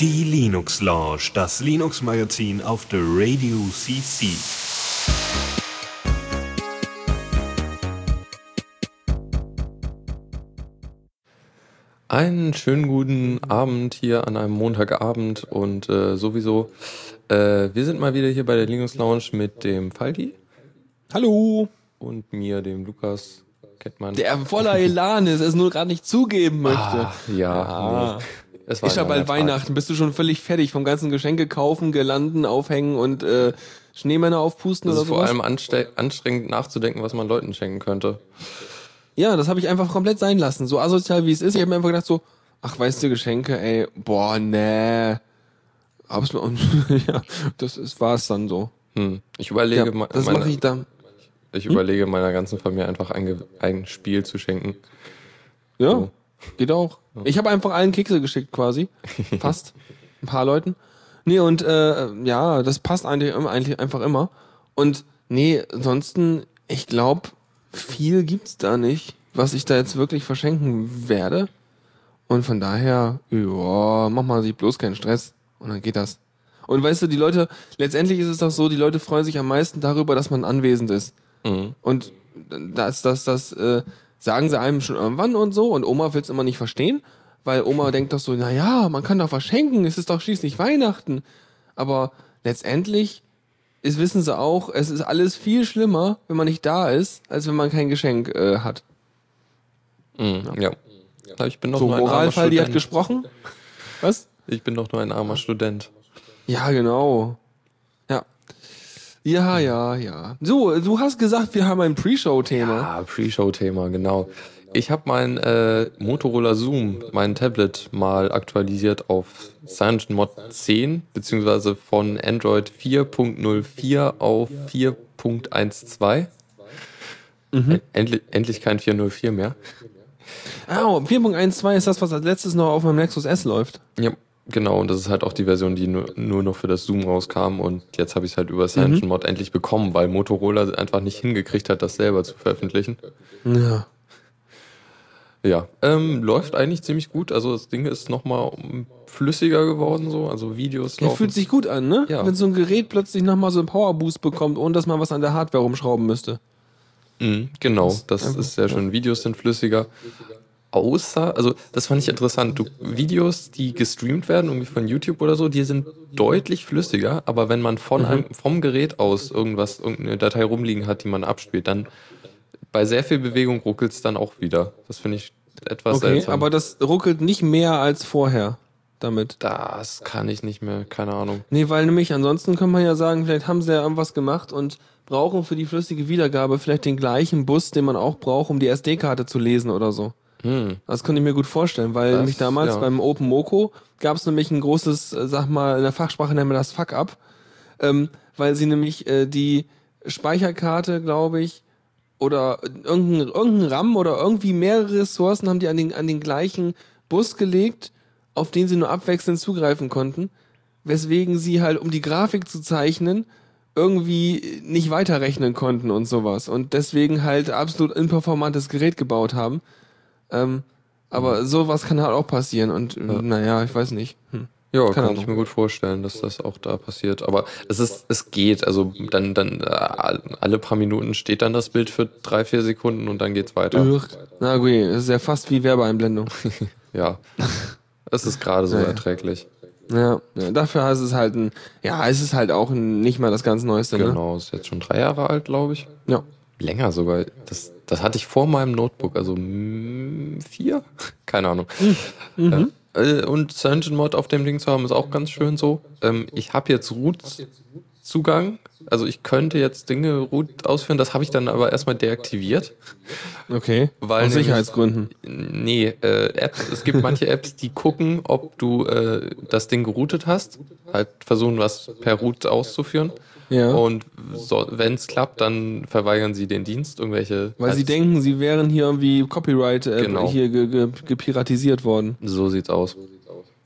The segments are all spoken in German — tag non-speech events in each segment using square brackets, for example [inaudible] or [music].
Die Linux Lounge, das Linux Magazin auf der Radio CC. Einen schönen guten Abend hier an einem Montagabend und äh, sowieso. Äh, wir sind mal wieder hier bei der Linux Lounge mit dem Faldi. Hallo. Und mir, dem Lukas Kettmann. Der voller Elan ist, es nur gerade nicht zugeben möchte. Ah, ja. ja. Nee. Es war ist ja bald Weihnachten. Bist du schon völlig fertig vom ganzen Geschenke kaufen, gelanden, aufhängen und äh, Schneemänner aufpusten das oder so? vor allem anstrengend nachzudenken, was man Leuten schenken könnte. Ja, das habe ich einfach komplett sein lassen. So asozial wie es ist. Ich habe mir einfach gedacht so, ach, weißt du, Geschenke, ey, boah, nee. Hab's mir, [laughs] ja, das ist, war's dann so. Hm. Ich überlege ja, mal. Das mache ich dann. Ich hm? überlege meiner ganzen Familie einfach ein, ein Spiel zu schenken. Ja, so. geht auch. Ich habe einfach allen Kekse geschickt quasi. [laughs] Fast. Ein paar Leuten. Nee, und äh, ja, das passt eigentlich, eigentlich einfach immer. Und nee, ansonsten, ich glaube, viel gibt's da nicht, was ich da jetzt wirklich verschenken werde. Und von daher, ja, mach mal sich bloß keinen Stress. Und dann geht das. Und weißt du, die Leute, letztendlich ist es doch so, die Leute freuen sich am meisten darüber, dass man anwesend ist. Mhm. Und das, das, das äh, sagen sie einem schon irgendwann und so. Und Oma will es immer nicht verstehen, weil Oma [laughs] denkt doch so, na ja, man kann doch verschenken, es ist doch schließlich Weihnachten. Aber letztendlich ist, wissen sie auch, es ist alles viel schlimmer, wenn man nicht da ist, als wenn man kein Geschenk äh, hat. Mhm, ja. ja. Ich bin noch so, nur ein Moralfall, die hat gesprochen. [laughs] Was? Ich bin doch nur ein armer Student. Ja, genau. Ja. Ja, ja. So, du hast gesagt, wir haben ein Pre-Show-Thema. Ja, Pre-Show-Thema, genau. Ich habe mein äh, Motorola Zoom, mein Tablet, mal aktualisiert auf CyanogenMod 10, beziehungsweise von Android 4.04 auf 4.12. Mhm. Endlich, endlich kein 404 mehr. Ah, oh, 4.12 ist das, was als letztes noch auf meinem Nexus S läuft. Ja, genau. Und das ist halt auch die Version, die nur, nur noch für das Zoom rauskam. Und jetzt habe ich es halt über CyanogenMod mhm. endlich bekommen, weil Motorola einfach nicht hingekriegt hat, das selber zu veröffentlichen. Ja. Ja, ähm, läuft eigentlich ziemlich gut. Also das Ding ist nochmal flüssiger geworden, so. Also Videos laufen. Ja, fühlt sich gut an, ne? Ja. Wenn so ein Gerät plötzlich nochmal so einen Powerboost bekommt, ohne dass man was an der Hardware rumschrauben müsste. Mhm, genau, das, das ist sehr schön. Videos sind flüssiger. Außer, also das fand ich interessant. Du, Videos, die gestreamt werden, irgendwie von YouTube oder so, die sind deutlich flüssiger, aber wenn man von mhm. einem, vom Gerät aus irgendwas, irgendeine Datei rumliegen hat, die man abspielt, dann bei sehr viel Bewegung ruckelt es dann auch wieder. Das finde ich etwas okay, seltsam. aber das ruckelt nicht mehr als vorher damit. Das kann ich nicht mehr, keine Ahnung. Nee, weil nämlich ansonsten kann man ja sagen, vielleicht haben sie ja irgendwas gemacht und brauchen für die flüssige Wiedergabe vielleicht den gleichen Bus, den man auch braucht, um die SD-Karte zu lesen oder so. Hm. Das könnte ich mir gut vorstellen, weil das, nämlich damals ja. beim Open Moco gab es nämlich ein großes, äh, sag mal, in der Fachsprache nennen wir das Fuck-up, ähm, weil sie nämlich äh, die Speicherkarte, glaube ich, oder irgendein, irgendein RAM oder irgendwie mehrere Ressourcen haben die an den, an den gleichen Bus gelegt, auf den sie nur abwechselnd zugreifen konnten, weswegen sie halt, um die Grafik zu zeichnen, irgendwie nicht weiterrechnen konnten und sowas und deswegen halt absolut imperformantes Gerät gebaut haben. Ähm, aber sowas kann halt auch passieren und ja. naja, ich weiß nicht. Hm. Ja, kann Ahnung. ich mir gut vorstellen, dass das auch da passiert. Aber es ist, es geht. Also dann, dann äh, alle paar Minuten steht dann das Bild für drei, vier Sekunden und dann geht's weiter. Ugh. Na gut, das ist ja fast wie Werbeeinblendung. [laughs] ja. Es ist gerade so ja, erträglich. Ja, ja, dafür ist es halt ein, ja, es ist halt auch ein, nicht mal das ganz Neueste. Ne? Genau, ne? ist jetzt schon drei Jahre alt, glaube ich. Ja. Länger sogar. Das, das hatte ich vor meinem Notebook, also vier? [laughs] Keine Ahnung. Mhm. Ja. Äh, und CyanogenMod auf dem Ding zu haben, ist auch ganz schön so. Ähm, ich habe jetzt Root-Zugang. Also ich könnte jetzt Dinge Root ausführen, das habe ich dann aber erstmal deaktiviert. Okay. Weil Aus Sicherheitsgründen. Nee, äh, Apps, es gibt manche Apps, die gucken, ob du äh, das Ding geroutet hast, halt versuchen, was per Root auszuführen. Ja. Und so, wenn es klappt, dann verweigern sie den Dienst, irgendwelche. Weil sie denken, sie wären hier irgendwie Copyright äh, genau. hier ge ge gepiratisiert worden. So sieht's aus.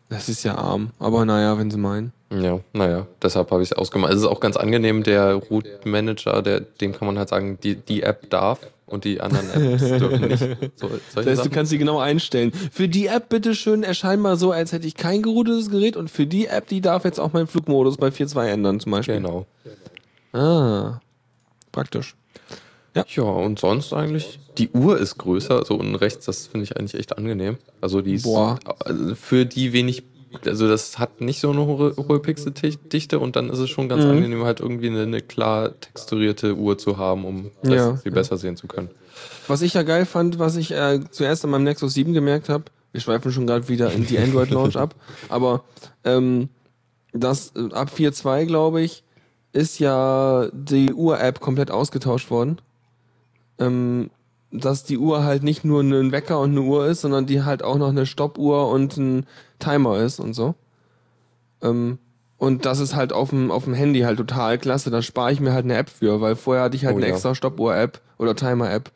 Das ist ja arm. Aber naja, wenn sie meinen. Ja, naja, deshalb habe ich es ausgemacht. Es ist auch ganz angenehm, der Root Manager, der, dem kann man halt sagen, die, die App darf und die anderen Apps [laughs] dürfen nicht. So, das heißt, du kannst sie genau einstellen. Für die App bitte schön erscheint mal so, als hätte ich kein geroutetes Gerät und für die App, die darf jetzt auch meinen Flugmodus bei 4.2 ändern zum Beispiel. Genau. Ah, praktisch. Ja. ja, und sonst eigentlich, die Uhr ist größer, so unten rechts, das finde ich eigentlich echt angenehm. Also die ist Boah. Also für die wenig also das hat nicht so eine hohe, hohe Pixeldichte und dann ist es schon ganz mhm. angenehm, halt irgendwie eine, eine, klar texturierte Uhr zu haben, um das ja, viel besser sehen zu können. Was ich ja geil fand, was ich äh, zuerst an meinem Nexus 7 gemerkt habe, wir schweifen schon gerade wieder in die Android Launch ab, [laughs] aber ähm, das äh, ab 4.2, glaube ich, ist ja die Uhr-App komplett ausgetauscht worden. Ähm, dass die Uhr halt nicht nur ein Wecker und eine Uhr ist, sondern die halt auch noch eine Stoppuhr und ein Timer ist und so. Ähm, und das ist halt auf dem, auf dem Handy halt total klasse. Da spare ich mir halt eine App für, weil vorher hatte ich halt oh, eine ja. extra Stoppuhr-App oder Timer-App.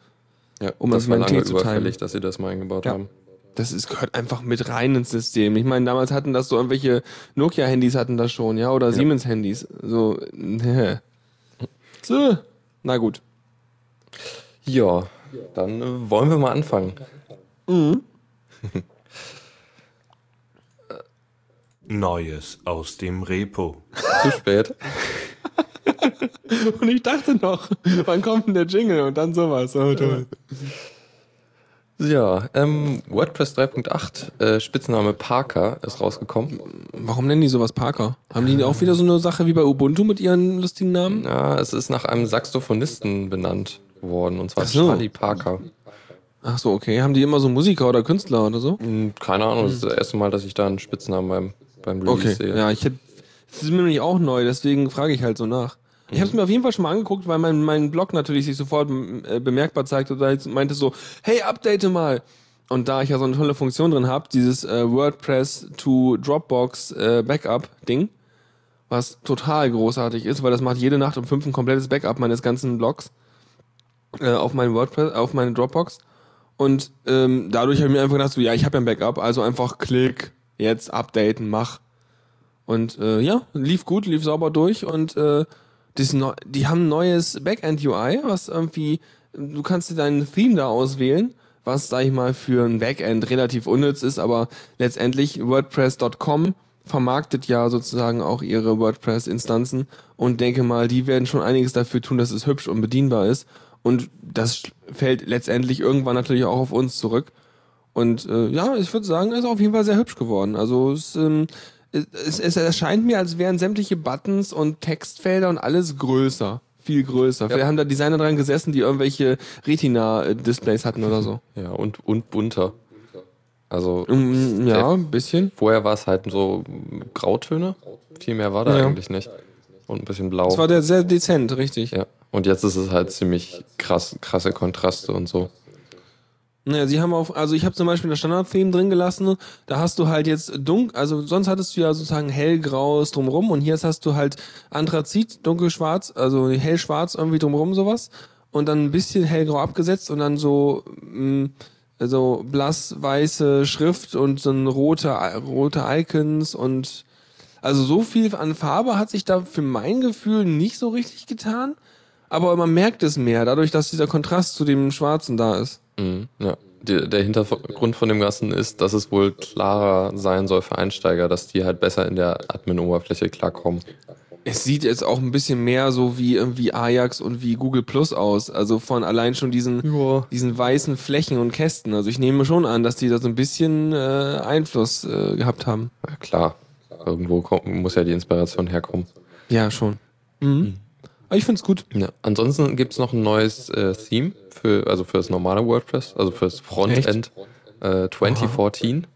Ja, um das, das mein Tee zu timen. dass sie das mal eingebaut ja. haben. Das ist, gehört einfach mit rein ins System. Ich meine, damals hatten das so irgendwelche Nokia-Handys hatten das schon, ja, oder. Siemens-Handys. So, [laughs] ne. So, na gut. Ja, dann äh, wollen wir mal anfangen. Mhm. [laughs] Neues aus dem Repo. Zu spät. [laughs] und ich dachte noch, wann kommt denn der Jingle und dann sowas. [laughs] Oh, toll. Ja, ähm, WordPress 3.8, äh, Spitzname Parker ist rausgekommen. Warum nennen die sowas Parker? Haben die auch wieder so eine Sache wie bei Ubuntu mit ihren lustigen Namen? Ja, es ist nach einem Saxophonisten benannt worden, und zwar so. Charlie Parker. Ach so, okay. Haben die immer so Musiker oder Künstler oder so? Hm, keine Ahnung, das ist das erste Mal, dass ich da einen Spitznamen beim, beim Release okay. sehe. Ja, ich hätte, das ist mir nämlich auch neu, deswegen frage ich halt so nach. Ich habe es mir auf jeden Fall schon mal angeguckt, weil mein, mein Blog natürlich sich sofort äh, bemerkbar zeigte und da meinte so, hey, update mal. Und da ich ja so eine tolle Funktion drin habe, dieses äh, WordPress to Dropbox äh, Backup Ding, was total großartig ist, weil das macht jede Nacht um fünf ein komplettes Backup meines ganzen Blogs äh, auf meinen WordPress, auf meine Dropbox. Und ähm, dadurch habe ich mir einfach gedacht, so, ja, ich habe ja ein Backup, also einfach klick, jetzt updaten, mach. Und äh, ja, lief gut, lief sauber durch und äh, no die haben ein neues Backend-UI, was irgendwie, du kannst dir dein Theme da auswählen, was, sag ich mal, für ein Backend relativ unnütz ist, aber letztendlich WordPress.com vermarktet ja sozusagen auch ihre WordPress-Instanzen und denke mal, die werden schon einiges dafür tun, dass es hübsch und bedienbar ist. Und das fällt letztendlich irgendwann natürlich auch auf uns zurück. Und äh, ja, ich würde sagen, ist auf jeden Fall sehr hübsch geworden. Also es, ähm, es, es erscheint mir, als wären sämtliche Buttons und Textfelder und alles größer. Viel größer. Ja. Vielleicht haben da Designer dran gesessen, die irgendwelche Retina-Displays hatten oder so. Ja, und, und bunter. Also mm, ja, ein bisschen. Vorher war es halt so Grautöne. Viel mehr war da ja. eigentlich nicht. Und ein bisschen blau. Das war der sehr dezent, richtig. Ja. Und jetzt ist es halt ziemlich krass, krasse Kontraste und so. Naja, sie haben auf, also ich habe zum Beispiel das Standard-Theme drin gelassen, da hast du halt jetzt dunkel, also sonst hattest du ja sozusagen hellgraues drumrum und hier hast du halt Anthrazit, dunkelschwarz, also hellschwarz irgendwie drumrum sowas und dann ein bisschen hellgrau abgesetzt und dann so, mh, mm, so blass weiße Schrift und so ein rote, rote Icons und also so viel an Farbe hat sich da für mein Gefühl nicht so richtig getan aber man merkt es mehr, dadurch, dass dieser Kontrast zu dem Schwarzen da ist. Mhm, ja. Die, der Hintergrund von dem Ganzen ist, dass es wohl klarer sein soll für Einsteiger, dass die halt besser in der Admin-Oberfläche klarkommen. Es sieht jetzt auch ein bisschen mehr so wie irgendwie Ajax und wie Google Plus aus. Also von allein schon diesen, ja. diesen weißen Flächen und Kästen. Also ich nehme schon an, dass die da so ein bisschen äh, Einfluss äh, gehabt haben. Ja, klar. Irgendwo kommt, muss ja die Inspiration herkommen. Ja, schon. Mhm. Aber ich finde es gut. Ja. Ansonsten gibt es noch ein neues äh, Theme für, also für das normale WordPress, also für das Frontend äh, 2014.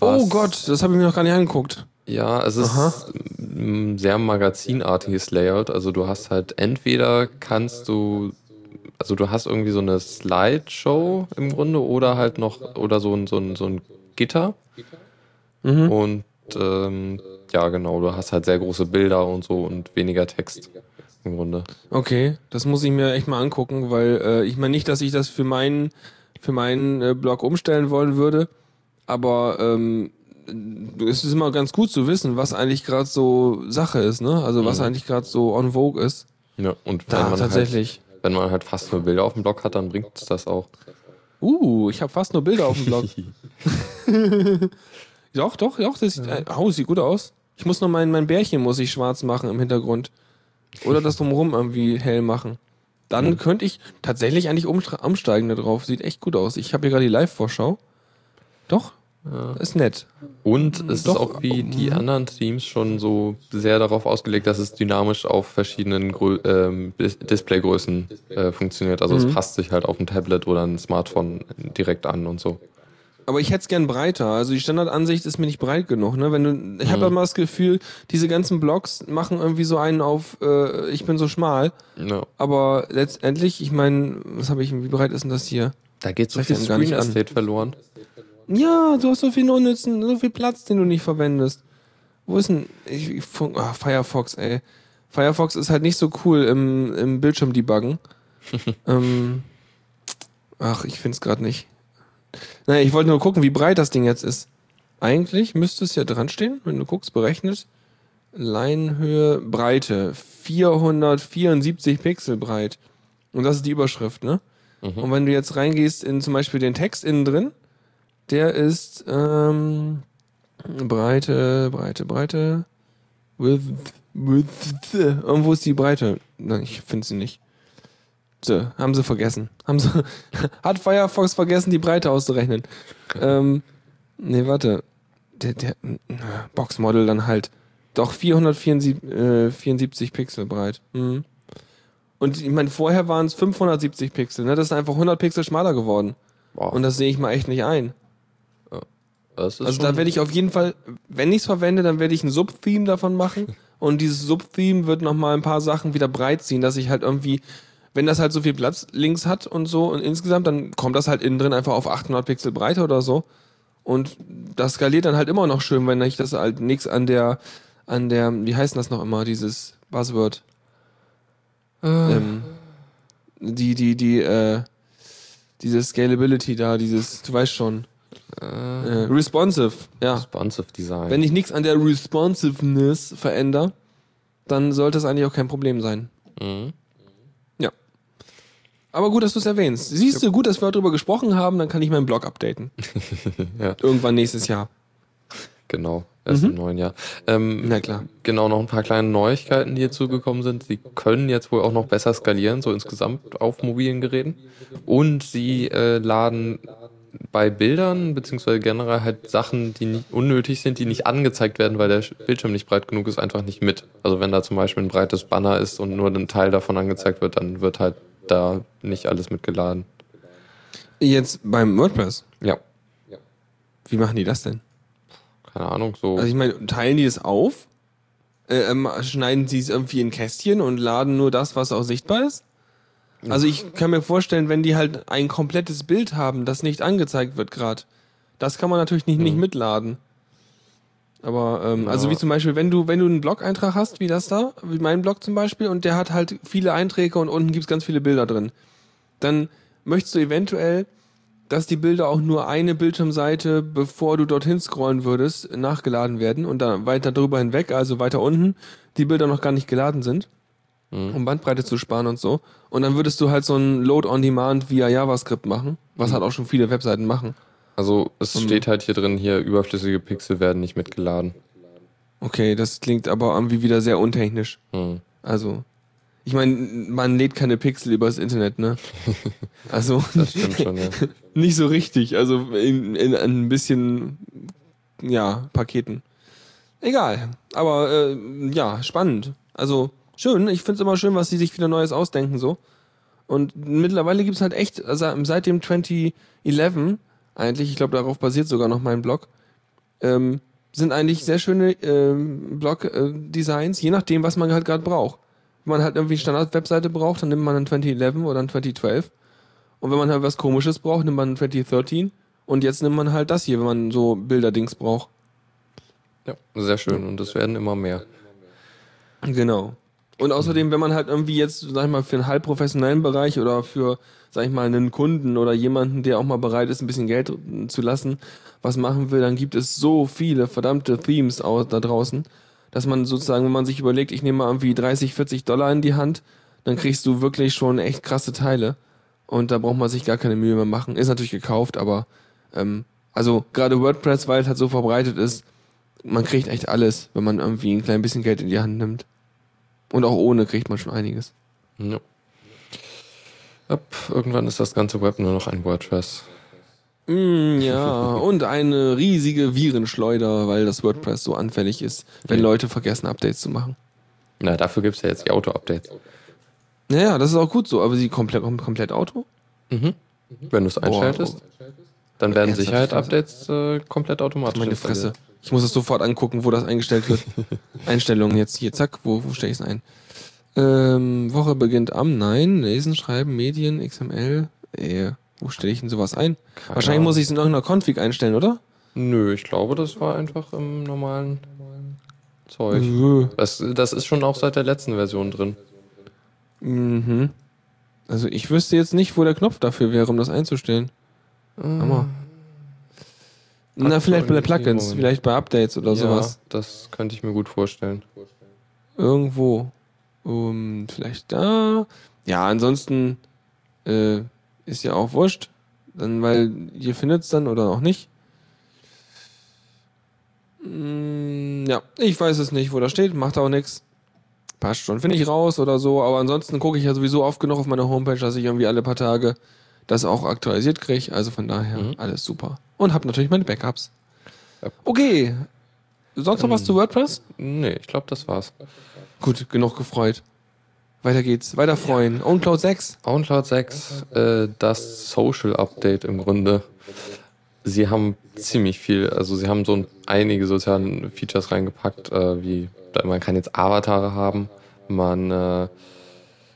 oh Gott, das habe ich mir noch gar nicht angeguckt. Ja, es ist Aha. ein sehr magazinartiges Layout. Also du hast halt entweder kannst du, also du hast irgendwie so eine Slideshow im Grunde oder halt noch, oder so ein, so ein, so ein Gitter. Mhm. Und ähm, ja, genau, du hast halt sehr große Bilder und so und weniger Text Grunde. Okay, das muss ich mir echt mal angucken, weil äh, ich meine nicht, dass ich das für meinen für meinen äh, Blog umstellen wollen würde, aber ähm, es ist immer ganz gut zu wissen, was eigentlich gerade so Sache ist, ne? Also was Mhm. eigentlich gerade so on vogue ist. Ja, und wenn Da man tatsächlich. Halt, wenn man halt fast nur Bilder auf dem Blog hat, dann bringt es das auch. Uh, ich habe fast nur Bilder auf dem Blog. [laughs] doch, doch, doch, das sieht, äh, oh, sieht gut aus. Ich muss noch mein, mein Bärchen muss ich schwarz machen im Hintergrund. Oder das drumherum irgendwie hell machen. Dann könnte ich tatsächlich eigentlich umsteigen da drauf. Sieht echt gut aus. Ich habe hier gerade die Live-Vorschau. Doch, ist nett. Und es Doch, ist auch wie mhm. die anderen Themes schon so sehr darauf ausgelegt, dass es dynamisch auf verschiedenen Grö ähm, Dis- Displaygrößen äh, funktioniert. Also Mhm. es passt sich halt auf ein Tablet oder ein Smartphone direkt an und so. Aber ich hätte es gern breiter. Also die Standardansicht ist mir nicht breit genug. Ne? Wenn du, ich habe Mhm. immer das Gefühl, diese ganzen Blogs machen irgendwie so einen auf, äh, ich bin so schmal. Ja. Aber letztendlich, ich meine, was habe ich, wie breit ist denn das hier? Da geht so viel Screen an. Estate verloren. Ja, du hast so viel unnützen, so viel Platz, den du nicht verwendest. Wo ist denn, ich, ich, ah, Firefox, ey. Firefox ist halt nicht so cool im, im Bildschirm debuggen. [laughs] ähm, ach, ich find's gerade nicht. Naja, ich wollte nur gucken, wie breit das Ding jetzt ist. Eigentlich müsste es ja dran stehen, wenn du guckst, berechnet. Leinhöhe, Breite, 474 Pixel breit. Und das ist die Überschrift, ne? Und wenn du jetzt reingehst in zum Beispiel den Text innen drin, der ist ähm, Breite, Breite, Breite. With, with, irgendwo ist die Breite. Nein, ich finde sie nicht. So, haben sie vergessen. Haben sie, [laughs] hat Firefox vergessen, die Breite auszurechnen. ähm, nee, warte. Der, der, Boxmodel dann halt. Doch 474 äh, 74 Pixel breit. Mhm. Und ich meine, vorher waren es 570 Pixel. Ne? Das ist einfach 100 Pixel schmaler geworden. Boah, Und das sehe ich mal echt nicht ein. das ist Also da werde ich auf jeden Fall, wenn ich es verwende, dann werde ich ein Sub-Theme davon machen. [laughs] Und dieses Sub-Theme wird nochmal ein paar Sachen wieder breit ziehen, dass ich halt irgendwie, wenn das halt so viel Platz links hat und so und insgesamt, dann kommt das halt innen drin einfach auf 800 Pixel Breite oder so. Und das skaliert dann halt immer noch schön, wenn ich das halt nichts an der, an der, wie heißt denn das noch immer, dieses Buzzword? Ähm, die, die, die, äh, diese Scalability da, dieses, du weißt schon. Äh, responsive, ja. responsive Design. Wenn ich nichts an der Responsiveness verändere, dann sollte es eigentlich auch kein Problem sein. mhm. Aber gut, dass du es erwähnst. Siehst du, gut, dass wir darüber gesprochen haben, dann kann ich meinen Blog updaten. [laughs] Ja. Irgendwann nächstes Jahr. Genau, erst im neuen Jahr. Ähm, Na klar. Genau, noch ein paar kleine Neuigkeiten, die hier zugekommen sind. Sie können jetzt wohl auch noch besser skalieren, so insgesamt auf mobilen Geräten. Und sie äh, laden bei Bildern, beziehungsweise generell halt Sachen, die nicht unnötig sind, die nicht angezeigt werden, weil der Bildschirm nicht breit genug ist, einfach nicht mit. Also wenn da zum Beispiel ein breites Banner ist und nur ein Teil davon angezeigt wird, dann wird halt da nicht alles mitgeladen. Jetzt beim WordPress. Ja, Wie machen die das denn? keine Ahnung, so. Also ich meine, teilen die es auf? Äh, ähm, schneiden sie es irgendwie in Kästchen und laden nur das, was auch sichtbar ist? Also ich kann mir vorstellen, wenn die halt ein komplettes Bild haben, das nicht angezeigt wird gerade, das kann man natürlich nicht, nicht mitladen. Aber ähm, also Ja. wie zum Beispiel, wenn du wenn du einen Blog-Eintrag hast, wie das da, wie mein Blog zum Beispiel, und der hat halt viele Einträge und unten gibt's ganz viele Bilder drin, dann möchtest du eventuell, dass die Bilder auch nur eine Bildschirmseite, bevor du dorthin scrollen würdest, nachgeladen werden und dann weiter drüber hinweg, also weiter unten, die Bilder noch gar nicht geladen sind, um Bandbreite zu sparen und so. Und dann würdest du halt so ein Load on Demand via JavaScript machen, was halt auch schon viele Webseiten machen. Also es steht halt hier drin, hier überflüssige Pixel werden nicht mitgeladen. Okay, das klingt aber irgendwie wieder sehr untechnisch. Hm. Also, ich meine, man lädt keine Pixel übers Internet, ne? [laughs] Also, Das stimmt schon, ja. [laughs] nicht so richtig. Also in, in ein bisschen, ja, Paketen. Egal. Aber äh, ja, spannend. Also schön. Ich find's immer schön, was sie sich wieder Neues ausdenken so. Und mittlerweile gibt's halt echt, also seit dem 2011 eigentlich, ich glaube, darauf basiert sogar noch mein Blog, ähm, sind eigentlich sehr schöne ähm, Blog-Designs, je nachdem, was man halt gerade braucht. Wenn man halt irgendwie eine Standard-Webseite braucht, dann nimmt man einen 2011 oder einen 2012. Und wenn man halt was komisches braucht, nimmt man einen 2013. Und jetzt nimmt man halt das hier, wenn man so Bilderdings braucht. ja. Sehr schön und es werden immer mehr. Genau. Und außerdem, wenn man halt irgendwie jetzt, sag ich mal, für einen halb professionellen Bereich oder für, sag ich mal, einen Kunden oder jemanden, der auch mal bereit ist, ein bisschen Geld zu lassen, was machen will, dann gibt es so viele verdammte Themes da draußen, dass man sozusagen, wenn man sich überlegt, ich nehme mal irgendwie 30, 40 Dollar in die Hand, dann kriegst du wirklich schon echt krasse Teile. Und da braucht man sich gar keine Mühe mehr machen. Ist natürlich gekauft, aber ähm, also gerade WordPress, weil es halt so verbreitet ist, man kriegt echt alles, wenn man irgendwie ein klein bisschen Geld in die Hand nimmt. Und auch ohne kriegt man schon einiges. Ja. Ab, irgendwann ist das ganze Web nur noch ein WordPress. Mm, ja, und eine riesige Virenschleuder, weil das WordPress so anfällig ist, wenn Leute vergessen, Updates zu machen. Na, dafür gibt es ja jetzt die Auto-Updates. Naja, das ist auch gut so, aber sie komplett, komplett Auto? Mhm. Wenn du es einschaltest, dann werden Sicherheit-Updates äh, komplett automatisch. Meine Fresse. Ich muss es sofort angucken, wo das eingestellt wird. [laughs] Einstellungen jetzt hier, zack, wo, wo stelle ich es ein? Ähm, Woche beginnt am, nein, Lesen, Schreiben, Medien, XML, äh, wo stelle ich denn sowas ein? Keine Wahrscheinlich muss ich es in irgendeiner Config einstellen, oder? Nö, ich glaube, das war einfach im normalen Zeug. Nö. Das, das ist schon auch seit der letzten Version drin. Mhm. Also ich wüsste jetzt nicht, wo der Knopf dafür wäre, um das einzustellen. Mhm. Hammer. Na, vielleicht bei Plugins, vielleicht bei Updates oder ja, sowas. Das könnte ich mir gut vorstellen. Irgendwo. Um, vielleicht da. Ja, ansonsten äh, ist ja auch wurscht. Dann, weil ihr findet es dann oder auch nicht. Mm, ja, ich weiß es nicht, wo das steht, macht auch nichts. Passt schon. Finde ich raus oder so, aber ansonsten gucke ich ja sowieso oft genug auf meiner Homepage, dass ich irgendwie alle paar Tage das auch aktualisiert kriege. Also von daher mhm. alles super. Und habe natürlich meine Backups. Okay. Sonst noch was zu WordPress? Nee, ich glaube, das war's. Gut, genug gefreut. Weiter geht's. Weiter freuen. OwnCloud 6. OwnCloud 6, äh, das Social Update im Grunde. Sie haben ziemlich viel, also sie haben so ein, einige soziale Features reingepackt, äh, wie man kann jetzt Avatare haben, man äh,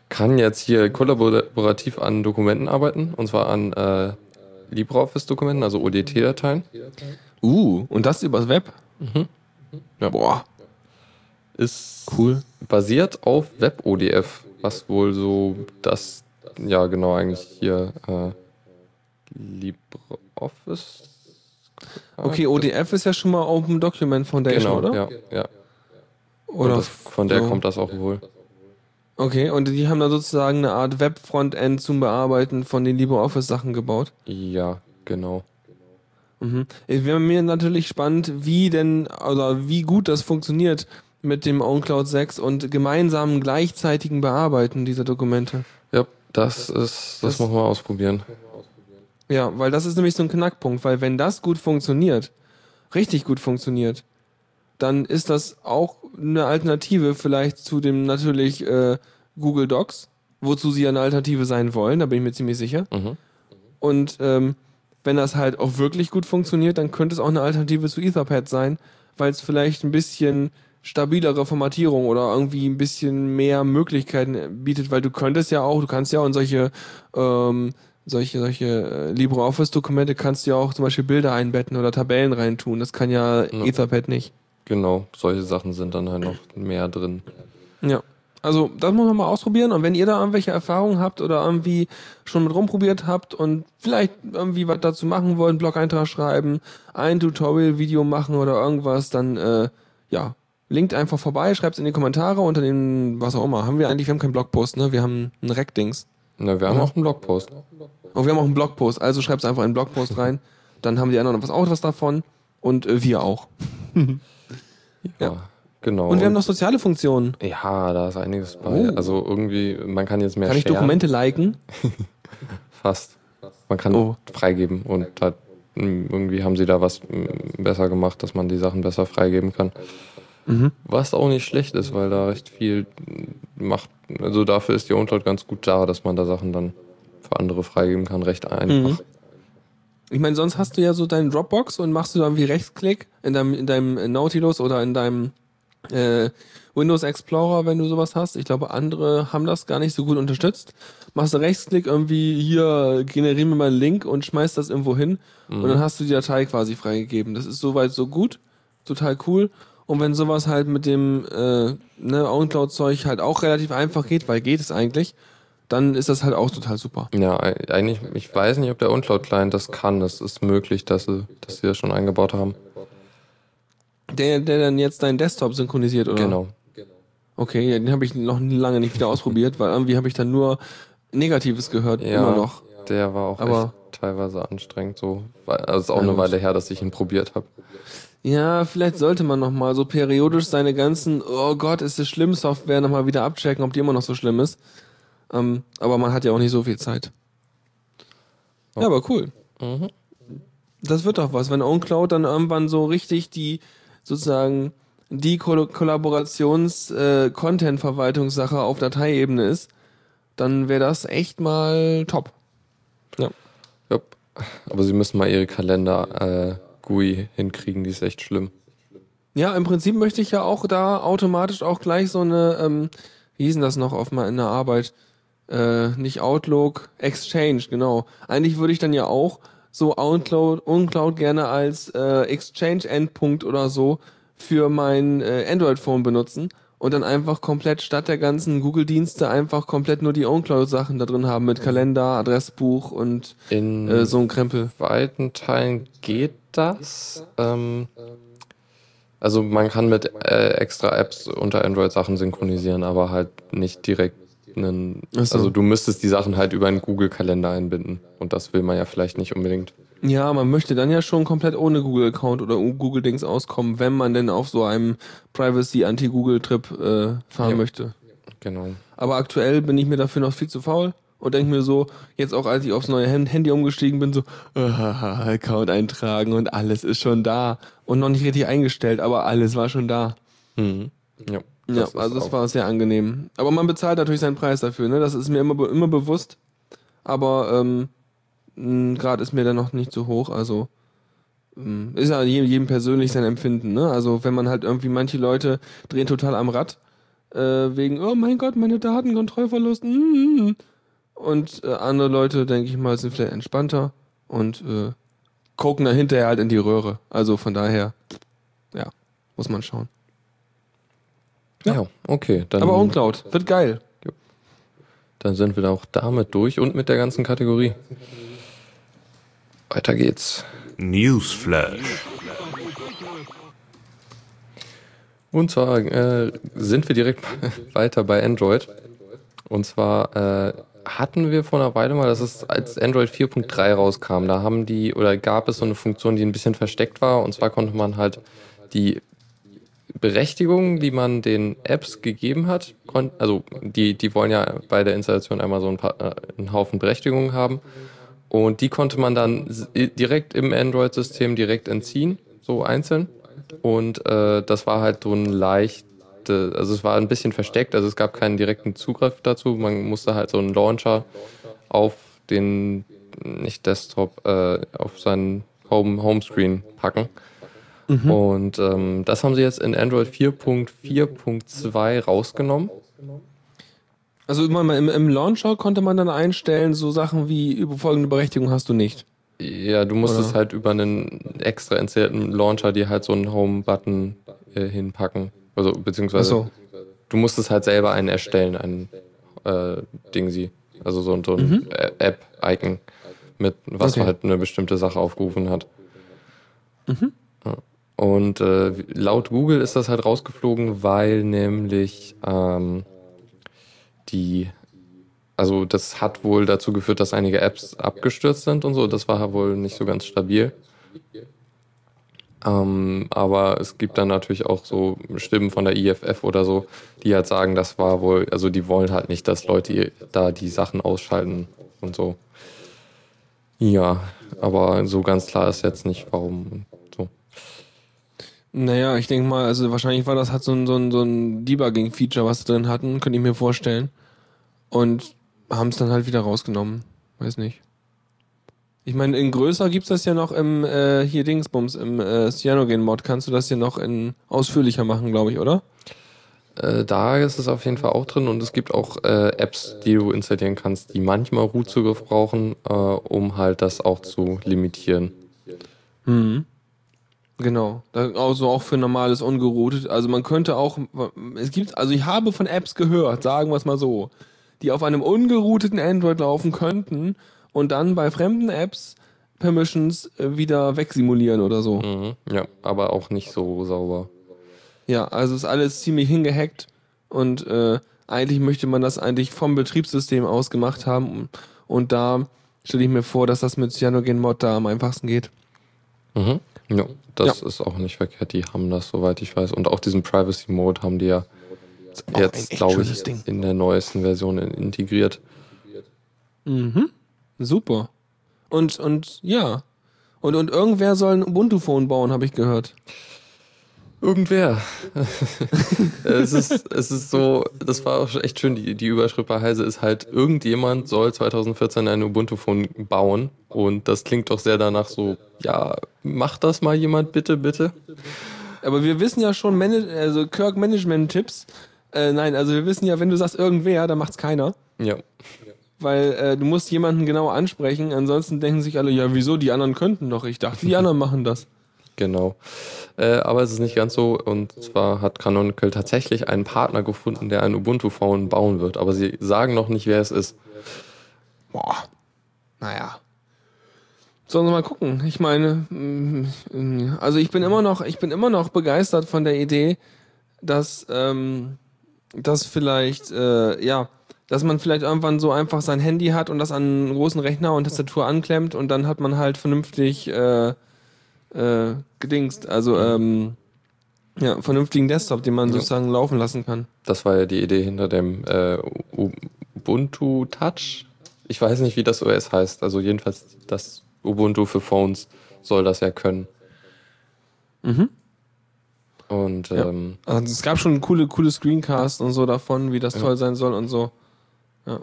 kann jetzt hier kollaborativ an Dokumenten arbeiten, und zwar an äh, LibreOffice-Dokumenten, also ODT-Dateien. Uh, und das übers Web? Mhm. Ja. Boah. Ist cool. Basiert auf WebODF, was wohl so das, ja genau, eigentlich hier äh, LibreOffice. Okay, ODF ist ja schon mal Open Document Foundation, genau, oder? Ja, ja. Oder das, von der so. kommt das auch wohl. Okay, und die haben da sozusagen eine Art Web-Frontend zum Bearbeiten von den LibreOffice-Sachen gebaut? Ja, genau. Mhm. Es wäre mir natürlich spannend, wie denn, oder wie gut das funktioniert mit dem OwnCloud 6 und gemeinsamen gleichzeitigen Bearbeiten dieser Dokumente. Ja, das ist, das, das muss man ausprobieren. Ja, weil das ist nämlich so ein Knackpunkt, weil wenn das gut funktioniert, richtig gut funktioniert, dann ist das auch eine Alternative vielleicht zu dem natürlich äh, Google Docs, wozu sie eine Alternative sein wollen, da bin ich mir ziemlich sicher. Mhm. Und ähm, wenn das halt auch wirklich gut funktioniert, dann könnte es auch eine Alternative zu Etherpad sein, weil es vielleicht ein bisschen stabilere Formatierung oder irgendwie ein bisschen mehr Möglichkeiten bietet, weil du könntest ja auch, du kannst ja auch in solche ähm, solche solche äh, LibreOffice-Dokumente kannst du ja auch zum Beispiel Bilder einbetten oder Tabellen reintun. Das kann ja, ja. Etherpad nicht. Genau, solche Sachen sind dann halt noch mehr drin. Ja. Also, das muss man mal ausprobieren. Und wenn ihr da irgendwelche Erfahrungen habt oder irgendwie schon mit rumprobiert habt und vielleicht irgendwie was dazu machen wollt, einen Blog-Eintrag schreiben, ein Tutorial-Video machen oder irgendwas, dann, äh, ja, linkt einfach vorbei, schreibt es in die Kommentare unter den, was auch immer. Haben wir eigentlich, wir haben keinen Blogpost, ne? Wir haben einen Rec-Dings. Na, wir haben ja. auch einen Blogpost. Und wir haben auch einen Blogpost. Also schreibt es einfach in den Blogpost rein. Dann haben die anderen was auch was davon. Und äh, wir auch. [laughs] ja. Genau. Und wir haben noch soziale Funktionen. Ja, da ist einiges bei. Oh. Also irgendwie, man kann jetzt mehr Kann ich sharen. Dokumente liken? [laughs] Fast. Man kann oh. freigeben und halt, irgendwie haben sie da was besser gemacht, dass man die Sachen besser freigeben kann. Mhm. Was auch nicht schlecht ist, weil da recht viel macht. Also dafür ist die Uncloud ganz gut da, dass man da Sachen dann für andere freigeben kann, recht einfach. Mhm. Ich meine, sonst hast du ja so deinen Dropbox und machst du dann wie Rechtsklick in deinem, in deinem Nautilus oder in deinem äh, Windows Explorer, wenn du sowas hast. Ich glaube, andere haben das gar nicht so gut unterstützt. Machst du Rechtsklick irgendwie hier, generieren wir mal einen Link und schmeißt das irgendwo hin mhm. und dann hast du die Datei quasi freigegeben. Das ist soweit so gut, total cool. Und wenn sowas halt mit dem äh, ne, OwnCloud-Zeug halt auch relativ einfach geht, weil geht es eigentlich, dann ist das halt auch total super. Ja, eigentlich, ich weiß nicht, ob der OwnCloud-Client das kann. Das ist möglich, dass sie, dass sie das schon eingebaut haben. Der, der dann jetzt deinen Desktop synchronisiert, oder? Genau. Okay, den habe ich noch lange nicht wieder ausprobiert, weil irgendwie habe ich dann nur Negatives gehört, ja, immer noch. Der war auch Aber echt teilweise anstrengend so. Also es ist auch Ja, eine. Weile her, dass ich ihn probiert habe. Ja, vielleicht sollte man noch mal so periodisch seine ganzen, oh Gott, ist das schlimm, Software noch mal wieder abchecken, ob die immer noch so schlimm ist. Ähm, aber man hat ja auch nicht so viel Zeit. Ja, aber cool. Mhm. Das wird doch was, wenn OwnCloud dann irgendwann so richtig die sozusagen die Kollaborations-Content-Verwaltungssache auf Dateiebene ist, dann wäre das echt mal top. Ja. Jupp. Aber sie müssen mal ihre Kalender äh, GUI hinkriegen, die ist echt schlimm. Ja, im Prinzip möchte ich ja auch da automatisch auch gleich so eine, ähm, wie hieß denn das noch auf meiner Arbeit? Äh, nicht Outlook, Exchange, genau. Eigentlich würde ich dann ja auch so OwnCloud, OwnCloud gerne als äh, Exchange-Endpunkt oder so für mein äh, Android-Phone benutzen und dann einfach komplett statt der ganzen Google-Dienste einfach komplett nur die OwnCloud-Sachen da drin haben mit Kalender, Adressbuch und In äh, so ein Krempel. weiten Teilen geht das. Ähm, also man kann mit äh, extra Apps unter Android Sachen synchronisieren, aber halt nicht direkt einen. So. Also du müsstest die Sachen halt über einen Google-Kalender einbinden. Und das will man ja vielleicht nicht unbedingt. Ja, man möchte dann ja schon komplett ohne Google-Account oder Google-Dings auskommen, wenn man denn auf so einem Privacy-Anti-Google-Trip äh, fahren Ja. möchte. Genau. Aber aktuell bin ich mir dafür noch viel zu faul und denke mir so, jetzt auch als ich aufs neue Hand- Handy umgestiegen bin, so, ah, [laughs] Account eintragen und alles ist schon da. Und noch nicht richtig eingestellt, aber alles war schon da. Mhm. Ja, Ja, das ist also auch- war sehr angenehm. Aber man bezahlt natürlich seinen Preis dafür, ne? Das ist mir immer, immer bewusst. Aber ähm, gerade ist mir dann noch nicht so hoch. Also ähm, ist ja jedem, jedem persönlich sein Empfinden, ne? Also wenn man halt irgendwie manche Leute drehen total am Rad äh, wegen, oh mein Gott, meine Daten, Kontrollverlust. mm. Und äh, andere Leute, denke ich mal, sind vielleicht entspannter und äh, gucken dann hinterher halt in die Röhre. Also von daher, ja, muss man schauen. Ja, okay. Dann, Aber OwnCloud, wird geil. dann sind wir auch damit durch und mit der ganzen Kategorie. Weiter geht's. Newsflash. Und zwar äh, sind wir direkt [laughs] weiter bei Android. Und zwar äh, hatten wir vor einer Weile mal, dass es als Android 4.3 rauskam, da haben die oder gab es so eine Funktion, die ein bisschen versteckt war. Und zwar konnte man halt die Berechtigungen, die man den Apps gegeben hat, also die, die wollen ja bei der Installation einmal so ein paar, äh, einen Haufen Berechtigungen haben. Und die konnte man dann direkt im Android-System direkt entziehen, so einzeln. Und äh, das war halt so ein leicht, also es war ein bisschen versteckt, also es gab keinen direkten Zugriff dazu. Man musste halt so einen Launcher auf den, nicht Desktop, äh, auf seinen Home, Homescreen packen. Und ähm, das haben sie jetzt in Android 4.4.2 rausgenommen. Also immer mal im, im Launcher konnte man dann einstellen, so Sachen wie über folgende Berechtigung hast du nicht. Ja, du musstest Oder? halt über einen extra installierten Launcher dir halt so einen Home-Button äh, hinpacken. Also beziehungsweise so. du musstest halt selber einen erstellen, einen äh, Dingsi. Also so, ein- so ein Mhm. App-Icon mit was Okay. halt eine bestimmte Sache aufgerufen hat. Mhm. Ja. Und äh, laut Google ist das halt rausgeflogen, weil nämlich ähm, die also das hat wohl dazu geführt, dass einige Apps abgestürzt sind und so. Das war wohl nicht so ganz stabil. Ähm, aber es gibt dann natürlich auch so Stimmen von der IFF oder so, die halt sagen, das war wohl, also die wollen halt nicht, dass Leute da die Sachen ausschalten und so. Ja, aber so ganz klar ist jetzt nicht, warum so. Naja, ich denke mal, also wahrscheinlich war das halt so ein, so ein, so ein Debugging-Feature, was sie drin hatten, könnte ich mir vorstellen. Und haben es dann halt wieder rausgenommen. Weiß nicht. Ich meine, in größer gibt's das ja noch im, äh, hier Dingsbums, im äh, Cyanogen-Mod. Kannst du das ja noch in ausführlicher machen, glaube ich, oder? Äh, da ist es auf jeden Fall auch drin und es gibt auch äh, Apps, die du installieren kannst, die manchmal Root-Zugriff brauchen, äh, um halt das auch zu limitieren. Mhm. Genau. Also auch für normales ungeroutet. Also man könnte auch, es gibt, also ich habe von Apps gehört, sagen wir es mal so, die auf einem ungerouteten Android laufen könnten und dann bei fremden Apps Permissions äh, wieder wegsimulieren oder so. Mhm. Ja, aber auch nicht so sauber. Ja, also ist alles ziemlich hingehackt und äh, eigentlich möchte man das eigentlich vom Betriebssystem aus gemacht haben und da stelle ich mir vor, dass das mit CyanogenMod da am einfachsten geht. Mhm. Ja, das ja. ist auch nicht verkehrt. Die haben das, soweit ich weiß. Und auch diesen Privacy Mode haben die ja jetzt, glaube ich, Ding. in der neuesten Version integriert. Mhm. Super. Und, und ja. Und, und irgendwer soll ein Ubuntu-Phone bauen, habe ich gehört. Irgendwer. [laughs] es, ist, es ist so, das war auch echt schön, die, die Überschrift bei Heise ist halt, irgendjemand soll 2014 ein Ubuntu-Phone bauen. Und das klingt doch sehr danach so, ja, macht das mal jemand bitte, bitte. Aber wir wissen ja schon, also Kirk Management-Tipps. Äh, nein, also wir wissen ja, wenn du sagst irgendwer, dann macht's keiner. Ja. Weil äh, du musst jemanden genau ansprechen, ansonsten denken sich alle, ja, wieso, die anderen könnten doch. Ich dachte, die anderen machen das. [laughs] Genau. Äh, aber es ist nicht ganz so. Und zwar hat Canonical tatsächlich einen Partner gefunden, der ein Ubuntu-Phone bauen wird. Aber sie sagen noch nicht, wer es ist. Boah. Naja. Sollen wir mal gucken. Ich meine, mm, also ich bin immer noch, ich bin immer noch begeistert von der Idee, dass, ähm, dass vielleicht, äh, ja, dass man vielleicht irgendwann so einfach sein Handy hat und das an einen großen Rechner und Tastatur anklemmt und dann hat man halt vernünftig äh, äh, gedingst. Also, ähm, ja, vernünftigen Desktop, den man ja. sozusagen laufen lassen kann. Das war ja die Idee hinter dem äh, Ubuntu Touch. Ich weiß nicht, wie das OS heißt. Also jedenfalls das Ubuntu für Phones soll das ja können. Mhm. Und ja. ähm, also es gab schon coole, coole Screencasts und so davon, wie das ja. toll sein soll und so. Ja.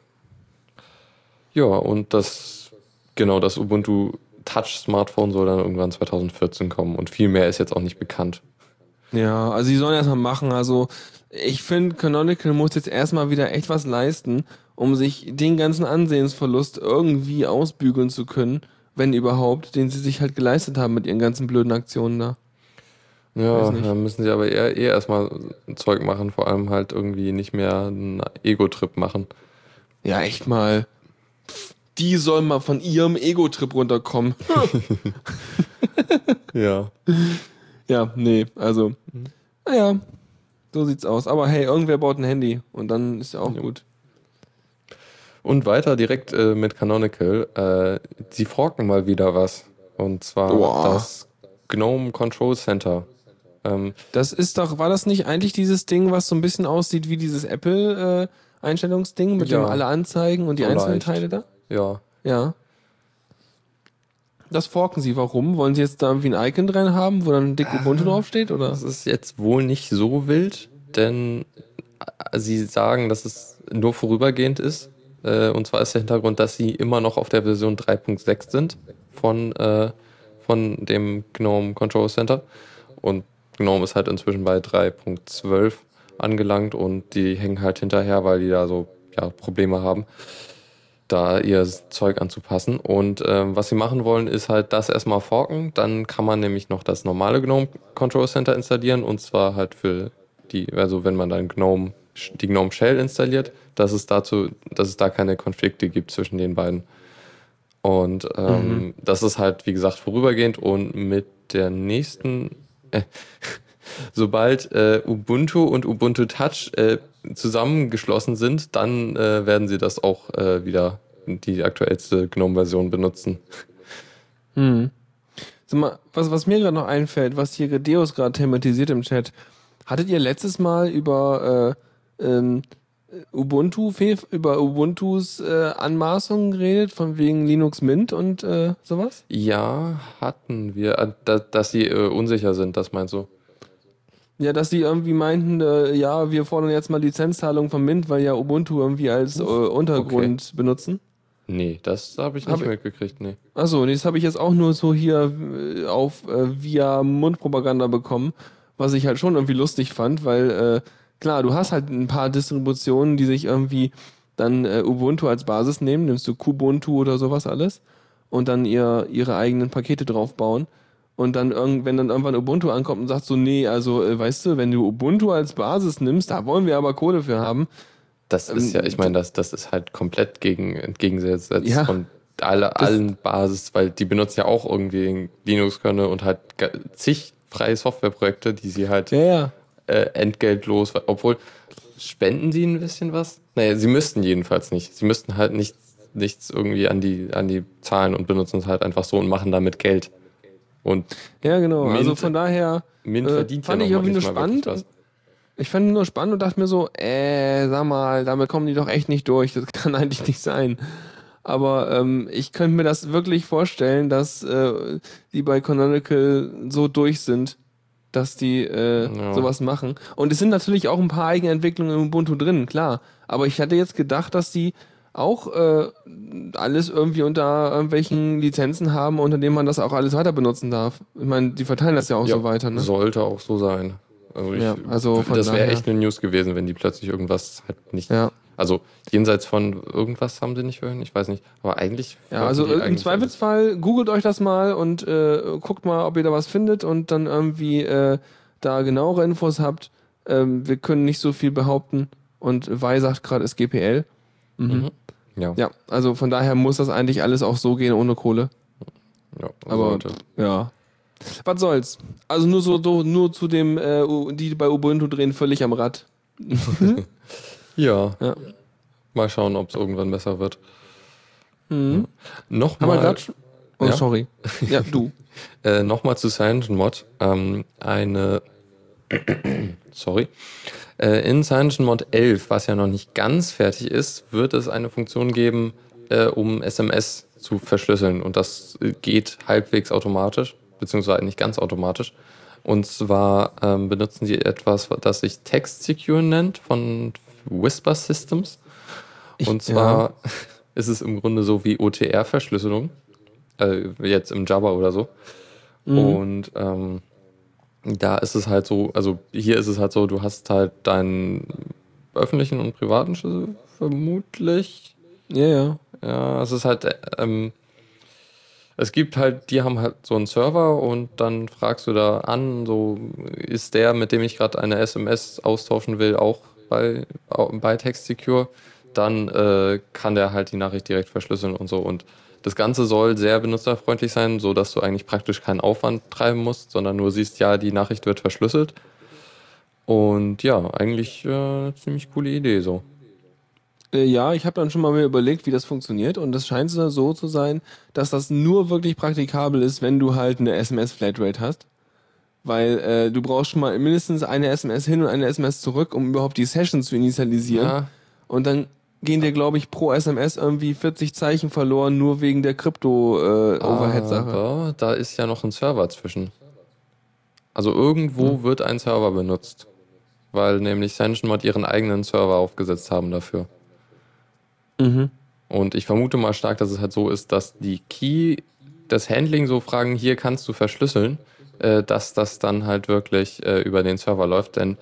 Ja, und das, genau, das Ubuntu Touch-Smartphone soll dann irgendwann 2014 kommen und viel mehr ist jetzt auch nicht bekannt. Ja, also sie sollen erstmal machen. Also ich finde, Canonical muss jetzt erstmal wieder echt was leisten, um sich den ganzen Ansehensverlust irgendwie ausbügeln zu können, wenn überhaupt, den sie sich halt geleistet haben mit ihren ganzen blöden Aktionen da. Ja, da müssen sie aber eher, eher erstmal Zeug machen, vor allem halt irgendwie nicht mehr einen Ego-Trip machen. Ja, echt mal die soll mal von ihrem Ego-Trip runterkommen. [laughs] ja. Ja, nee, also, naja, so sieht's aus. Aber hey, irgendwer baut ein Handy und dann ist ja auch ja. gut. Und weiter direkt äh, mit Canonical. Äh, sie forken mal wieder was. Und zwar wow. das GNOME Control Center. Ähm, das ist doch, war das nicht eigentlich dieses Ding, was so ein bisschen aussieht wie dieses Apple-Einstellungsding, äh, mit ja. dem alle Anzeigen und die so einzelnen. Teile da? Ja. Ja. Das forken sie. Warum? Wollen sie jetzt da irgendwie ein Icon drin haben, wo dann dick Ubuntu äh, draufsteht? Oder? Das ist jetzt wohl nicht so wild, denn äh, sie sagen, dass es nur vorübergehend ist. Äh, und zwar ist der Hintergrund, dass sie immer noch auf der Version 3.6 sind von, von dem GNOME Control Center. Und GNOME ist halt inzwischen bei 3.12 angelangt und die hängen halt hinterher, weil die da so ja, Probleme haben da ihr Zeug anzupassen. Und ähm, was sie machen wollen, ist halt das erstmal forken. Dann kann man nämlich noch das normale GNOME Control Center installieren und zwar halt für die, also wenn man dann GNOME, die GNOME Shell installiert, dass es dazu, dass es da keine Konflikte gibt zwischen den beiden. Und ähm, mhm. das ist halt, wie gesagt, vorübergehend und mit der nächsten, [laughs] sobald äh, Ubuntu und Ubuntu Touch äh, zusammengeschlossen sind, dann äh, werden sie das auch äh, wieder die aktuellste GNOME-Version benutzen. Hm. Sag mal, was, was mir gerade noch einfällt, was hier Deus gerade thematisiert im Chat, hattet ihr letztes Mal über äh, ähm, Ubuntu, über Ubuntus äh, Anmaßungen geredet, von wegen Linux Mint und äh, sowas? Ja, hatten wir. Äh, da, dass sie äh, unsicher sind, das meinst du? Ja, dass die irgendwie meinten, äh, ja, wir fordern jetzt mal Lizenzzahlung vom Mint, weil ja Ubuntu irgendwie als äh, Untergrund okay. benutzen. Nee, das habe ich nicht hab mitgekriegt, nee. Achso, nee, das habe ich jetzt auch nur so hier äh, auf äh, via Mundpropaganda bekommen, was ich halt schon irgendwie lustig fand, weil äh, klar, du hast halt ein paar Distributionen, die sich irgendwie dann äh, Ubuntu als Basis nehmen, nimmst du Kubuntu oder sowas alles und dann ihr, ihre eigenen Pakete draufbauen und dann irgend, wenn dann irgendwann Ubuntu ankommt und sagt so, nee, also äh, weißt du, wenn du Ubuntu als Basis nimmst, da wollen wir aber Kohle für haben. Das ist ja, ich meine, das, das ist halt komplett gegen, entgegengesetzt ja, von alle, allen Basis, weil die benutzen ja auch irgendwie Linux-Kernel und halt zig freie Softwareprojekte, die sie halt ja, ja. Äh, entgeltlos, obwohl spenden sie ein bisschen was? Naja, sie müssten jedenfalls nicht. Sie müssten halt nicht, nichts irgendwie an die, an die Zahlen und benutzen es halt einfach so und machen damit Geld. Und ja, genau. Mint, also von daher Mint äh, verdient fand ja ich irgendwie nur spannend. Ich fand nur spannend und dachte mir so, äh, sag mal, damit kommen die doch echt nicht durch. Das [laughs] kann eigentlich nicht sein. Aber ähm, ich könnte mir das wirklich vorstellen, dass äh, die bei Canonical so durch sind, dass die äh, ja. sowas machen. Und es sind natürlich auch ein paar Eigenentwicklungen im Ubuntu drin, klar. Aber ich hatte jetzt gedacht, dass die auch äh, alles irgendwie unter irgendwelchen Lizenzen haben, unter denen man das auch alles weiter benutzen darf. Ich meine, die verteilen das ja auch ja, so weiter. Ne? Sollte auch so sein. Also, ich, ja, also das wäre echt eine News gewesen, wenn die plötzlich irgendwas halt nicht. Ja. Also jenseits von irgendwas haben sie nicht hören, ich weiß nicht. Aber eigentlich. Ja, also im Zweifelsfall googelt euch das mal und äh, guckt mal, ob ihr da was findet und dann irgendwie äh, da genauere Infos habt. Ähm, wir können nicht so viel behaupten und Wei sagt gerade, ist GPL. Mhm. mhm. Ja. ja, also von daher muss das eigentlich alles auch so gehen ohne Kohle. Ja, aber sollte. ja. Was soll's? Also nur so, so nur zu dem, äh, die bei Ubuntu drehen, völlig am Rad. [laughs] [laughs] ja. ja. Mal schauen, ob es irgendwann besser wird. Mhm. Ja. Nochmal. Oh, ja? sorry. [laughs] Ja, du. äh, Nochmal zu CyanogenMod. Ähm, eine. [clears throat] sorry. Äh, in CyanogenMod 11, was ja noch nicht ganz fertig ist, wird es eine Funktion geben, äh, um SMS zu verschlüsseln. Und das äh, geht halbwegs automatisch, beziehungsweise nicht ganz automatisch. Und zwar ähm, benutzen sie etwas, das sich Text Secure nennt von Whisper Systems. Ich, Und zwar ja. [laughs] ist es im Grunde so wie OTR-Verschlüsselung, äh, jetzt im Java oder so. Mhm. Und ähm, da ist es halt so, also hier ist es halt so, du hast halt deinen öffentlichen und privaten Schlüssel vermutlich. Ja, ja. Ja, es ist halt, ähm, es gibt halt, die haben halt so einen Server und dann fragst du da an, so ist der, mit dem ich gerade eine SMS austauschen will, auch bei, bei Text Secure, dann äh, kann der halt die Nachricht direkt verschlüsseln und so und das Ganze soll sehr benutzerfreundlich sein, so dass du eigentlich praktisch keinen Aufwand treiben musst, sondern nur siehst, ja, die Nachricht wird verschlüsselt. Und ja, eigentlich äh, eine ziemlich coole Idee so. Äh, ja, ich habe dann schon mal mir überlegt, wie das funktioniert und es scheint so zu sein, dass das nur wirklich praktikabel ist, wenn du halt eine SMS-Flatrate hast. Weil äh, du brauchst schon mal mindestens eine SMS hin und eine SMS zurück, um überhaupt die Session zu initialisieren. Ja. Und dann gehen dir, glaube ich, pro SMS irgendwie 40 Zeichen verloren, nur wegen der Krypto-Overhead-Sache. Äh, Aber da ist ja noch ein Server zwischen. Also irgendwo hm. wird ein Server benutzt. Weil nämlich SensionMod ihren eigenen Server aufgesetzt haben dafür. Mhm. Und ich vermute mal stark, dass es halt so ist, dass die Key, das Handling so fragen, hier kannst du verschlüsseln, äh, dass das dann halt wirklich äh, über den Server läuft. Denn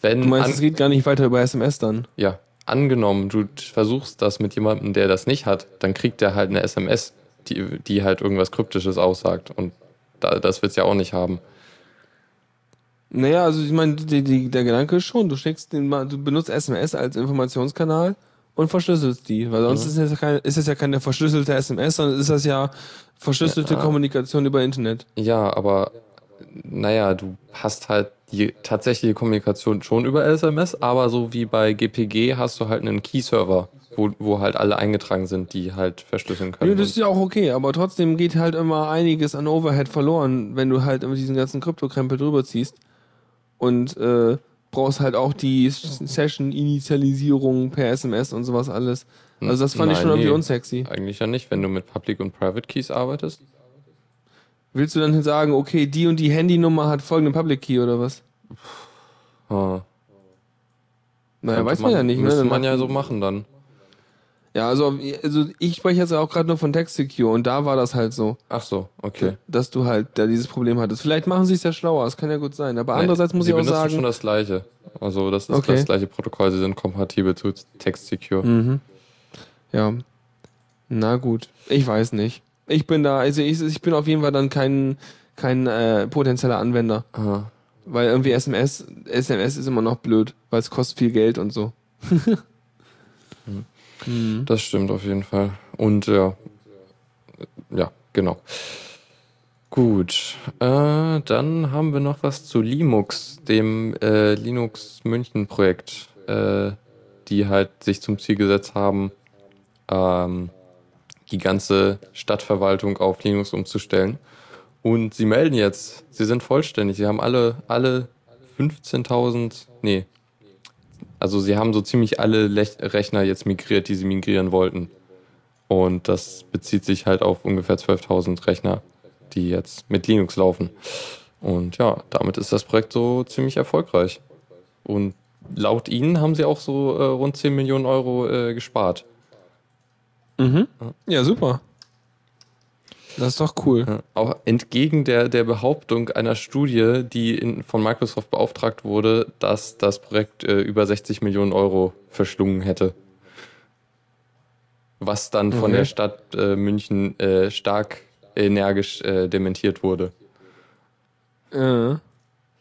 wenn. Du meinst, es geht gar nicht weiter über SMS dann? Ja, angenommen, du versuchst das mit jemandem, der das nicht hat, dann kriegt der halt eine SMS, die, die halt irgendwas Kryptisches aussagt. Und da, das wird es ja auch nicht haben. Naja, also ich meine, die, die, der Gedanke ist schon, du schickst den, du benutzt SMS als Informationskanal und verschlüsselst die, weil sonst mhm. ist, es ja keine, ist es ja keine verschlüsselte SMS, sondern ist das ja verschlüsselte ja. Kommunikation über Internet. Ja, aber naja, du hast halt die tatsächliche Kommunikation schon über SMS, aber so wie bei GPG hast du halt einen Key-Server, wo, wo halt alle eingetragen sind, die halt verschlüsseln können. Ja, das ist ja auch okay, aber trotzdem geht halt immer einiges an Overhead verloren, wenn du halt immer diesen ganzen Kryptokrempel drüber ziehst. Und äh, brauchst halt auch die Session-Initialisierung per SMS und sowas alles. Also das fand Nein, ich schon irgendwie unsexy. Eigentlich ja nicht, wenn du mit Public und Private Keys arbeitest. Willst du dann sagen, okay, die und die Handynummer hat folgenden Public Key oder was? Ah. Naja, weiß man, man, ja nicht. Müsste ne? man ja so machen dann. Ja, also, also ich spreche jetzt auch gerade nur von Text Secure und da war das halt so. Ach so, okay. Dass du halt da dieses Problem hattest. Vielleicht machen sie es ja schlauer, das kann ja gut sein. Aber Nein, andererseits muss ich auch sagen. schon das gleiche. Also das ist okay. das gleiche Protokoll, sie sind kompatibel zu Text Secure. Mhm. Ja. Na gut, ich weiß nicht. Ich bin da, also ich, ich bin auf jeden Fall dann kein, kein äh, potenzieller Anwender. Aha. Weil irgendwie SMS, SMS ist immer noch blöd, weil es kostet viel Geld und so. [laughs] Das stimmt auf jeden Fall. Und ja, ja, genau. Gut, äh, dann haben wir noch was zu Linux, dem äh, Linux München Projekt, äh, die halt sich zum Ziel gesetzt haben, ähm, die ganze Stadtverwaltung auf Linux umzustellen. Und sie melden jetzt, sie sind vollständig. Sie haben alle, alle 15.000, nee, also sie haben so ziemlich alle Rechner jetzt migriert, die sie migrieren wollten. Und das bezieht sich halt auf ungefähr 12.000 Rechner, die jetzt mit Linux laufen. Und ja, damit ist das Projekt so ziemlich erfolgreich. Und laut ihnen haben sie auch so äh, rund 10 Millionen Euro äh, gespart. Mhm. Ja, super. Das ist doch cool. Ja, auch entgegen der, der Behauptung einer Studie, die in, von Microsoft beauftragt wurde, dass das Projekt äh, über 60 Millionen Euro verschlungen hätte. Was dann von Okay. der Stadt äh, München äh, stark energisch äh, dementiert wurde. Ja.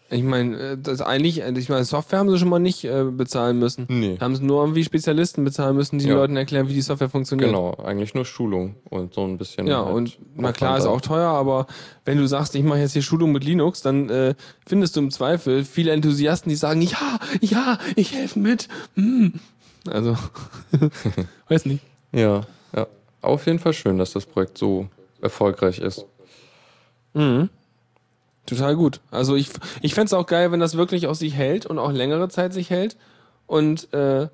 Ich meine, äh, das eigentlich, äh, ich meine, Software haben sie schon mal nicht äh, bezahlen müssen. Nee. Haben sie nur irgendwie Spezialisten bezahlen müssen, die Ja. den Leuten erklären, wie die Software funktioniert. Genau, eigentlich nur Schulung und so ein bisschen. Ja, halt und na klar, ist da. auch teuer, aber wenn du sagst, ich mache jetzt hier Schulung mit Linux, dann äh, findest du im Zweifel viele Enthusiasten, die sagen, ja, ja, ich helfe mit. Hm. Also, [laughs] weiß nicht. Ja, ja. Auf jeden Fall schön, dass das Projekt so erfolgreich ist. Mhm. Total gut. Also ich, ich fände es auch geil, wenn das wirklich auch sich hält und auch längere Zeit sich hält. Und äh,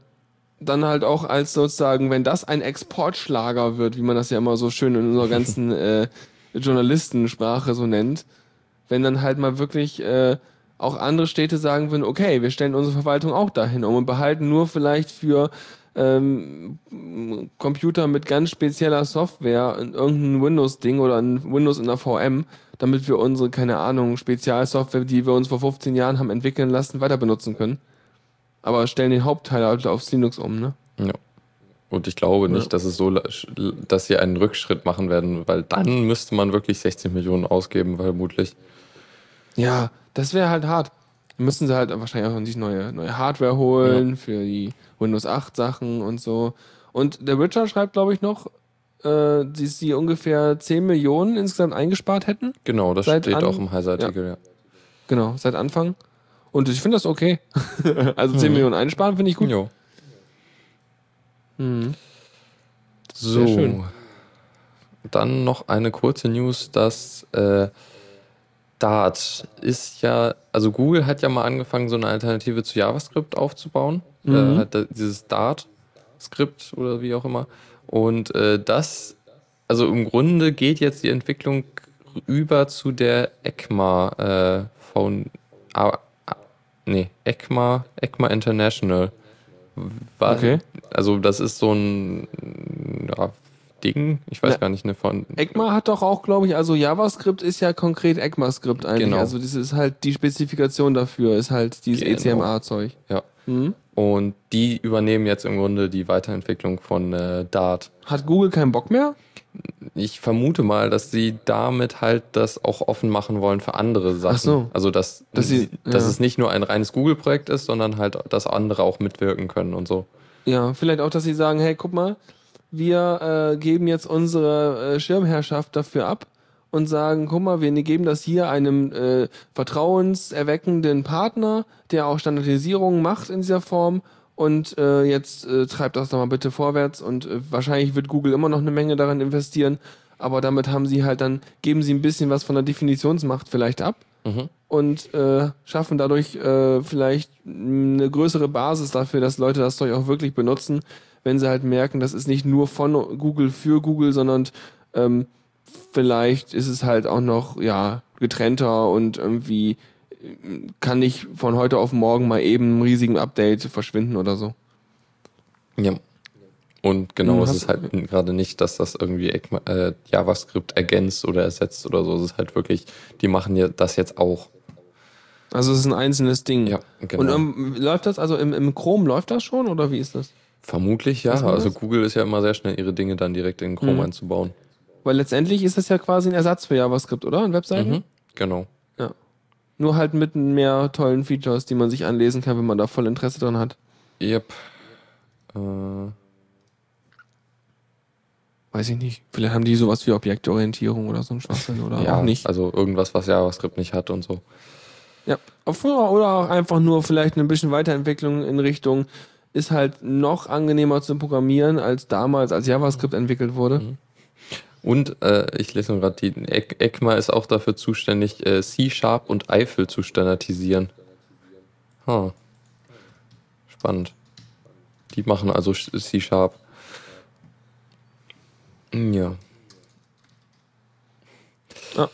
dann halt auch als sozusagen, wenn das ein Exportschlager wird, wie man das ja immer so schön in unserer ganzen [laughs] äh, Journalistensprache so nennt, wenn dann halt mal wirklich äh, auch andere Städte sagen würden, okay, wir stellen unsere Verwaltung auch dahin um und behalten nur vielleicht für ähm, Computer mit ganz spezieller Software in irgendein Windows-Ding oder ein Windows in der VM, damit wir unsere, keine Ahnung, Spezialsoftware, die wir uns vor 15 Jahren haben entwickeln lassen, weiter benutzen können. Aber stellen den Hauptteil halt aufs Linux um, ne? Ja. Und ich glaube Ja. nicht, dass es so, dass sie einen Rückschritt machen werden, weil dann müsste man wirklich 16 Millionen ausgeben, vermutlich. Ja, das wäre halt hart. Dann müssen sie halt wahrscheinlich auch sich neue, neue Hardware holen für die Windows 8 Sachen und so. Und der Richard schreibt, glaube ich, noch, äh, dass sie ungefähr 10 Millionen insgesamt eingespart hätten. Genau, das Seit steht an- auch im Heise-Artikel, ja. Genau, seit Anfang. Und ich finde das okay. [laughs] also 10 Millionen einsparen finde ich gut. Jo. Mhm. So. Dann noch eine kurze News, dass äh, Dart ist ja, also Google hat ja mal angefangen, so eine Alternative zu JavaScript aufzubauen. Mhm. Äh, hat da dieses Dart-Skript oder wie auch immer. Und äh, das, also im Grunde geht jetzt die Entwicklung über zu der ECMA äh, von, ah, ah, nee, ECMA, ECMA International. War, Okay. Also das ist so ein ja, Ding, ich weiß Ja. gar nicht, ne, von ECMA hat doch auch, glaube ich, also JavaScript ist ja konkret ECMAScript eigentlich. Genau. Also das ist halt die Spezifikation dafür, ist halt dieses Genau. ECMA-Zeug. Ja. Mhm. Und die übernehmen jetzt im Grunde die Weiterentwicklung von äh, Dart. Hat Google keinen Bock mehr? Ich vermute mal, dass sie damit halt das auch offen machen wollen für andere Sachen. Ach so. Also, dass, Dass sie- dass ja. es nicht nur ein reines Google-Projekt ist, sondern halt, dass andere auch mitwirken können und so. Ja, vielleicht auch, dass sie sagen, hey, guck mal, wir äh, geben jetzt unsere äh, Schirmherrschaft dafür ab und sagen, guck mal, wir geben das hier einem äh, vertrauenserweckenden Partner, der auch Standardisierung macht in dieser Form. Und äh, jetzt äh, treibt das doch mal bitte vorwärts. Und äh, wahrscheinlich wird Google immer noch eine Menge daran investieren, aber damit haben sie halt dann, geben sie ein bisschen was von der Definitionsmacht vielleicht ab. Mhm. und äh, schaffen dadurch äh, vielleicht eine größere Basis dafür, dass Leute das Zeug auch wirklich benutzen, wenn sie halt merken, das ist nicht nur von Google für Google, sondern ähm, vielleicht ist es halt auch noch ja getrennter und irgendwie kann nicht von heute auf morgen mal eben einen riesigen Update verschwinden oder so. Ja. Und genau, Mhm, es ist halt gerade nicht, dass das irgendwie äh, JavaScript ergänzt oder ersetzt oder so. Es ist halt wirklich, die machen ja das jetzt auch. Also es ist ein einzelnes Ding. Ja, genau. Und ähm, läuft das, also im, im Chrome läuft das schon oder wie ist das? Vermutlich ja. Also? Google ist ja immer sehr schnell, ihre Dinge dann direkt in Chrome Mhm. einzubauen. Weil letztendlich ist das ja quasi ein Ersatz für JavaScript, oder? An Webseiten? Mhm. Genau. Ja. Nur halt mit mehr tollen Features, die man sich anlesen kann, wenn man da voll Interesse dran hat. Yep. Äh, Weiß ich nicht. Vielleicht haben die sowas wie Objektorientierung oder so ein Schwachsinn oder ja, auch nicht. also irgendwas, was JavaScript nicht hat und so. Ja. Oder auch einfach nur vielleicht ein bisschen Weiterentwicklung in Richtung ist halt noch angenehmer zu programmieren als damals, als JavaScript entwickelt wurde. Und äh, ich lese nur gerade, die Eck- ECMA ist auch dafür zuständig, äh, C-Sharp und Eiffel zu standardisieren. Huh. Spannend. Die machen also C-Sharp. Hm, Ja. Ja.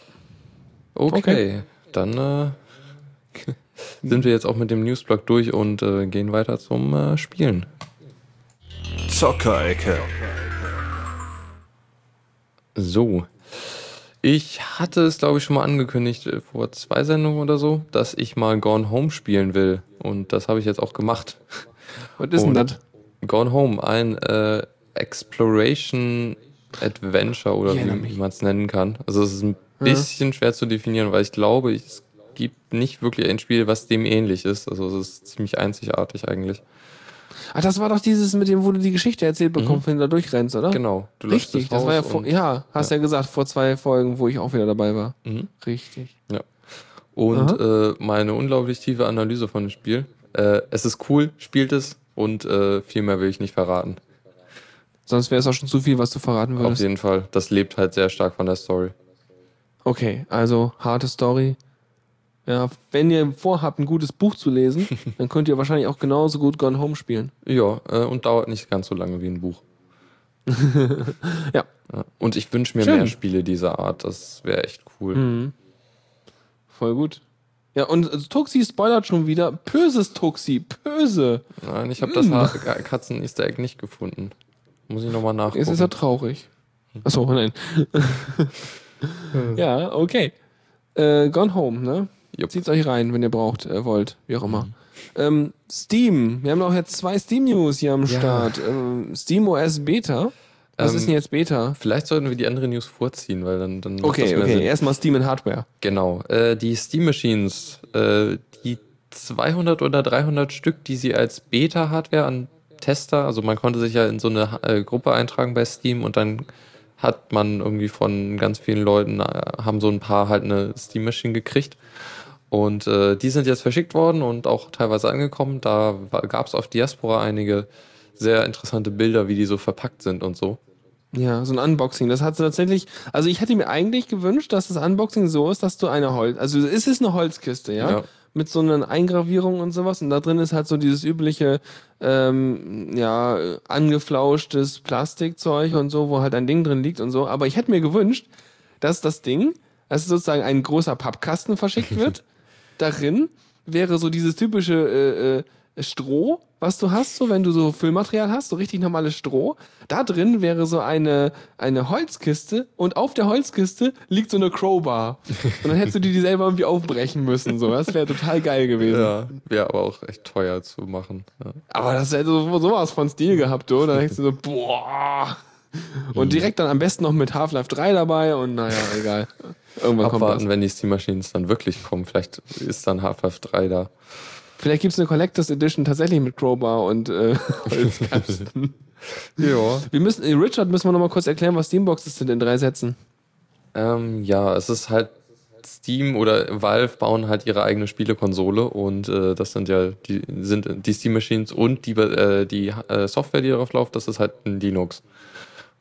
Okay, Okay. dann äh, [laughs] sind wir jetzt auch mit dem Newsblock durch und äh, gehen weiter zum äh, Spielen. Zockerecke. So. Ich hatte es, glaube ich, schon mal angekündigt äh, vor zwei Sendungen oder so, dass ich mal Gone Home spielen will. Und das habe ich jetzt auch gemacht. Was ist denn das? Gone Home, ein äh, Exploration Adventure oder wie, man es nennen kann. Also es ist ein bisschen schwer zu definieren, weil ich glaube, es gibt nicht wirklich ein Spiel, was dem ähnlich ist. Also es ist ziemlich einzigartig eigentlich. Ach, das war doch dieses mit dem, wo du die Geschichte erzählt bekommst, wenn du da durchrennst, oder? Genau. Richtig, das das war ja vor, ja, hast ja. gesagt, vor zwei Folgen, wo ich auch wieder dabei war. Mhm. Richtig. Ja. Und äh, meine unglaublich tiefe Analyse von dem Spiel. Äh, es ist cool, spielt es und äh, viel mehr will ich nicht verraten. Sonst wäre es auch schon zu viel, was du verraten Auf würdest. jeden Fall. Das lebt halt sehr stark von der Story. Okay, also harte Story. Ja, wenn ihr vorhabt, ein gutes Buch zu lesen, [laughs] dann könnt ihr wahrscheinlich auch genauso gut Gone Home spielen. Ja, äh, und dauert nicht ganz so lange wie ein Buch. [laughs] Ja. Ja. Und ich wünsche mir Schön. mehr Spiele dieser Art. Das wäre echt cool. Mhm. Voll gut. Ja, und Tuxi spoilert schon wieder. Böses Tuxi, böse. Nein, ich habe das Ha- Katzen-Easter Egg nicht gefunden. Muss ich nochmal nachgucken. Jetzt ist er traurig. Achso, nein. [laughs] ja, okay. Äh, Gone Home, ne? Jupp. Zieht's euch rein, wenn ihr braucht, äh, wollt, wie auch immer. Ähm, Steam. Wir haben auch jetzt zwei Steam-News hier am Ja. Start. Ähm, Steam OS Beta. Was Ähm, ist denn jetzt Beta? Vielleicht sollten wir die andere News vorziehen, weil dann, dann Okay, okay. Erstmal Steam in Hardware. Genau. Äh, die Steam Machines, äh, die 200 oder 300 Stück, die sie als Beta-Hardware an Tester, also man konnte sich ja in so eine äh, Gruppe eintragen bei Steam und dann hat man irgendwie von ganz vielen Leuten, äh, haben so ein paar halt eine Steam Machine gekriegt. Und äh, die sind jetzt verschickt worden und auch teilweise angekommen. Da gab es auf Diaspora einige sehr interessante Bilder, wie die so verpackt sind und so. Ja, so ein Unboxing. Das hat sie tatsächlich. Also ich hätte mir eigentlich gewünscht, dass das Unboxing so ist, dass du eine Holz. Also es ist eine Holzkiste, ja. Ja. Mit so einer Eingravierung und sowas. Und da drin ist halt so dieses übliche, ähm, ja, angeflauschtes Plastikzeug und so, wo halt ein Ding drin liegt und so. Aber ich hätte mir gewünscht, dass das Ding, dass sozusagen ein großer Pappkasten verschickt [laughs] wird. Darin wäre so dieses typische äh, äh, Stroh, was du hast, so wenn du so Füllmaterial hast, so richtig normales Stroh. Da drin wäre so eine, eine Holzkiste und auf der Holzkiste liegt so eine Crowbar. Und dann hättest du die, die selber irgendwie aufbrechen müssen. So. Das wäre total geil gewesen. Ja, wäre aber auch echt teuer zu machen. Ja. Aber das hätte so, sowas von Stil gehabt, oder? Da denkst du so, boah. Und direkt dann am besten noch mit Half-Life 3 dabei und naja, egal. Irgendwann. Abwarten, wenn die Steam Machines dann wirklich kommen. Vielleicht ist dann Half-Life 3 da. Vielleicht gibt's eine Collectors Edition tatsächlich mit Crowbar und äh, [laughs] Holzkasten. [laughs] Ja. wir müssen, äh, Richard, müssen wir noch mal kurz erklären, was Steamboxes sind in drei Sätzen. Ähm, ja, es ist halt Steam oder Valve bauen halt ihre eigene Spielekonsole und äh, das sind ja die sind die Steam Machines und die äh, die äh, Software, die darauf läuft, das ist halt ein Linux.